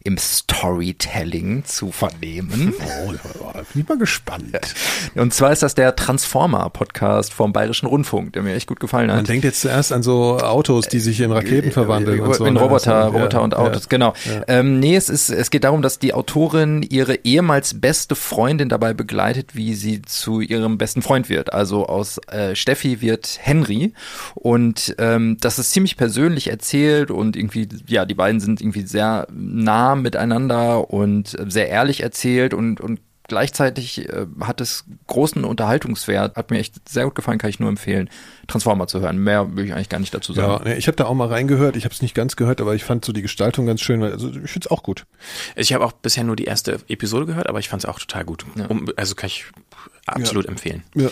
im Storytelling zu vernehmen. Oh, bin ich mal gespannt. Und zwar ist das der Transformer-Podcast vom Bayerischen Rundfunk, der mir echt gut gefallen hat. Man denkt jetzt zuerst an so Autos, die sich in Raketen verwandeln und so. In ne? Roboter, Also, Roboter ja, und Autos, ja. genau. Ähm, nee, es ist, es geht darum, dass die Autorin ihre ehemals beste Freundin dabei begleitet, wie sie zu ihrem besten Freund wird. Also aus äh, Steffi wird Henry und ähm, das ist ziemlich persönlich erzählt und irgendwie, ja, die beiden sind irgendwie sehr nah miteinander und äh, sehr ehrlich erzählt und und Gleichzeitig äh, hat es großen Unterhaltungswert, hat mir echt sehr gut gefallen, kann ich nur empfehlen, Transformer zu hören. Mehr will ich eigentlich gar nicht dazu sagen. Ja, ich habe da auch mal reingehört. Ich habe es nicht ganz gehört, aber ich fand so die Gestaltung ganz schön. weil- Also ich finde es auch gut. Ich habe auch bisher nur die erste Episode gehört, aber ich fand es auch total gut. Um, also kann ich absolut empfehlen. Ja.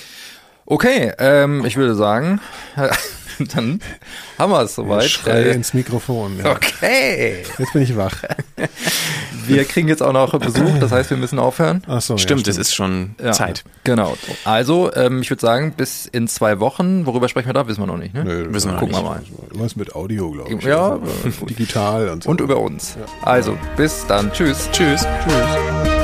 Okay, ähm, ich würde sagen, Dann haben wir es soweit. Schrei Äh, ins Mikrofon. Ja. Okay. Jetzt bin ich wach. Wir kriegen jetzt auch noch Besuch, das heißt, wir müssen aufhören. Ach so, Stimmt, ja, es ist schon Ja, Zeit. Genau. Also, ähm, ich würde sagen, bis in zwei Wochen. Worüber sprechen wir da? Wissen wir noch nicht. Ne? Nö, Wissen wir Gucken wir mal. Was mit Audio, glaube ich. Ja, digital und so. Und über uns. Also, bis dann. Tschüss. Tschüss. Tschüss.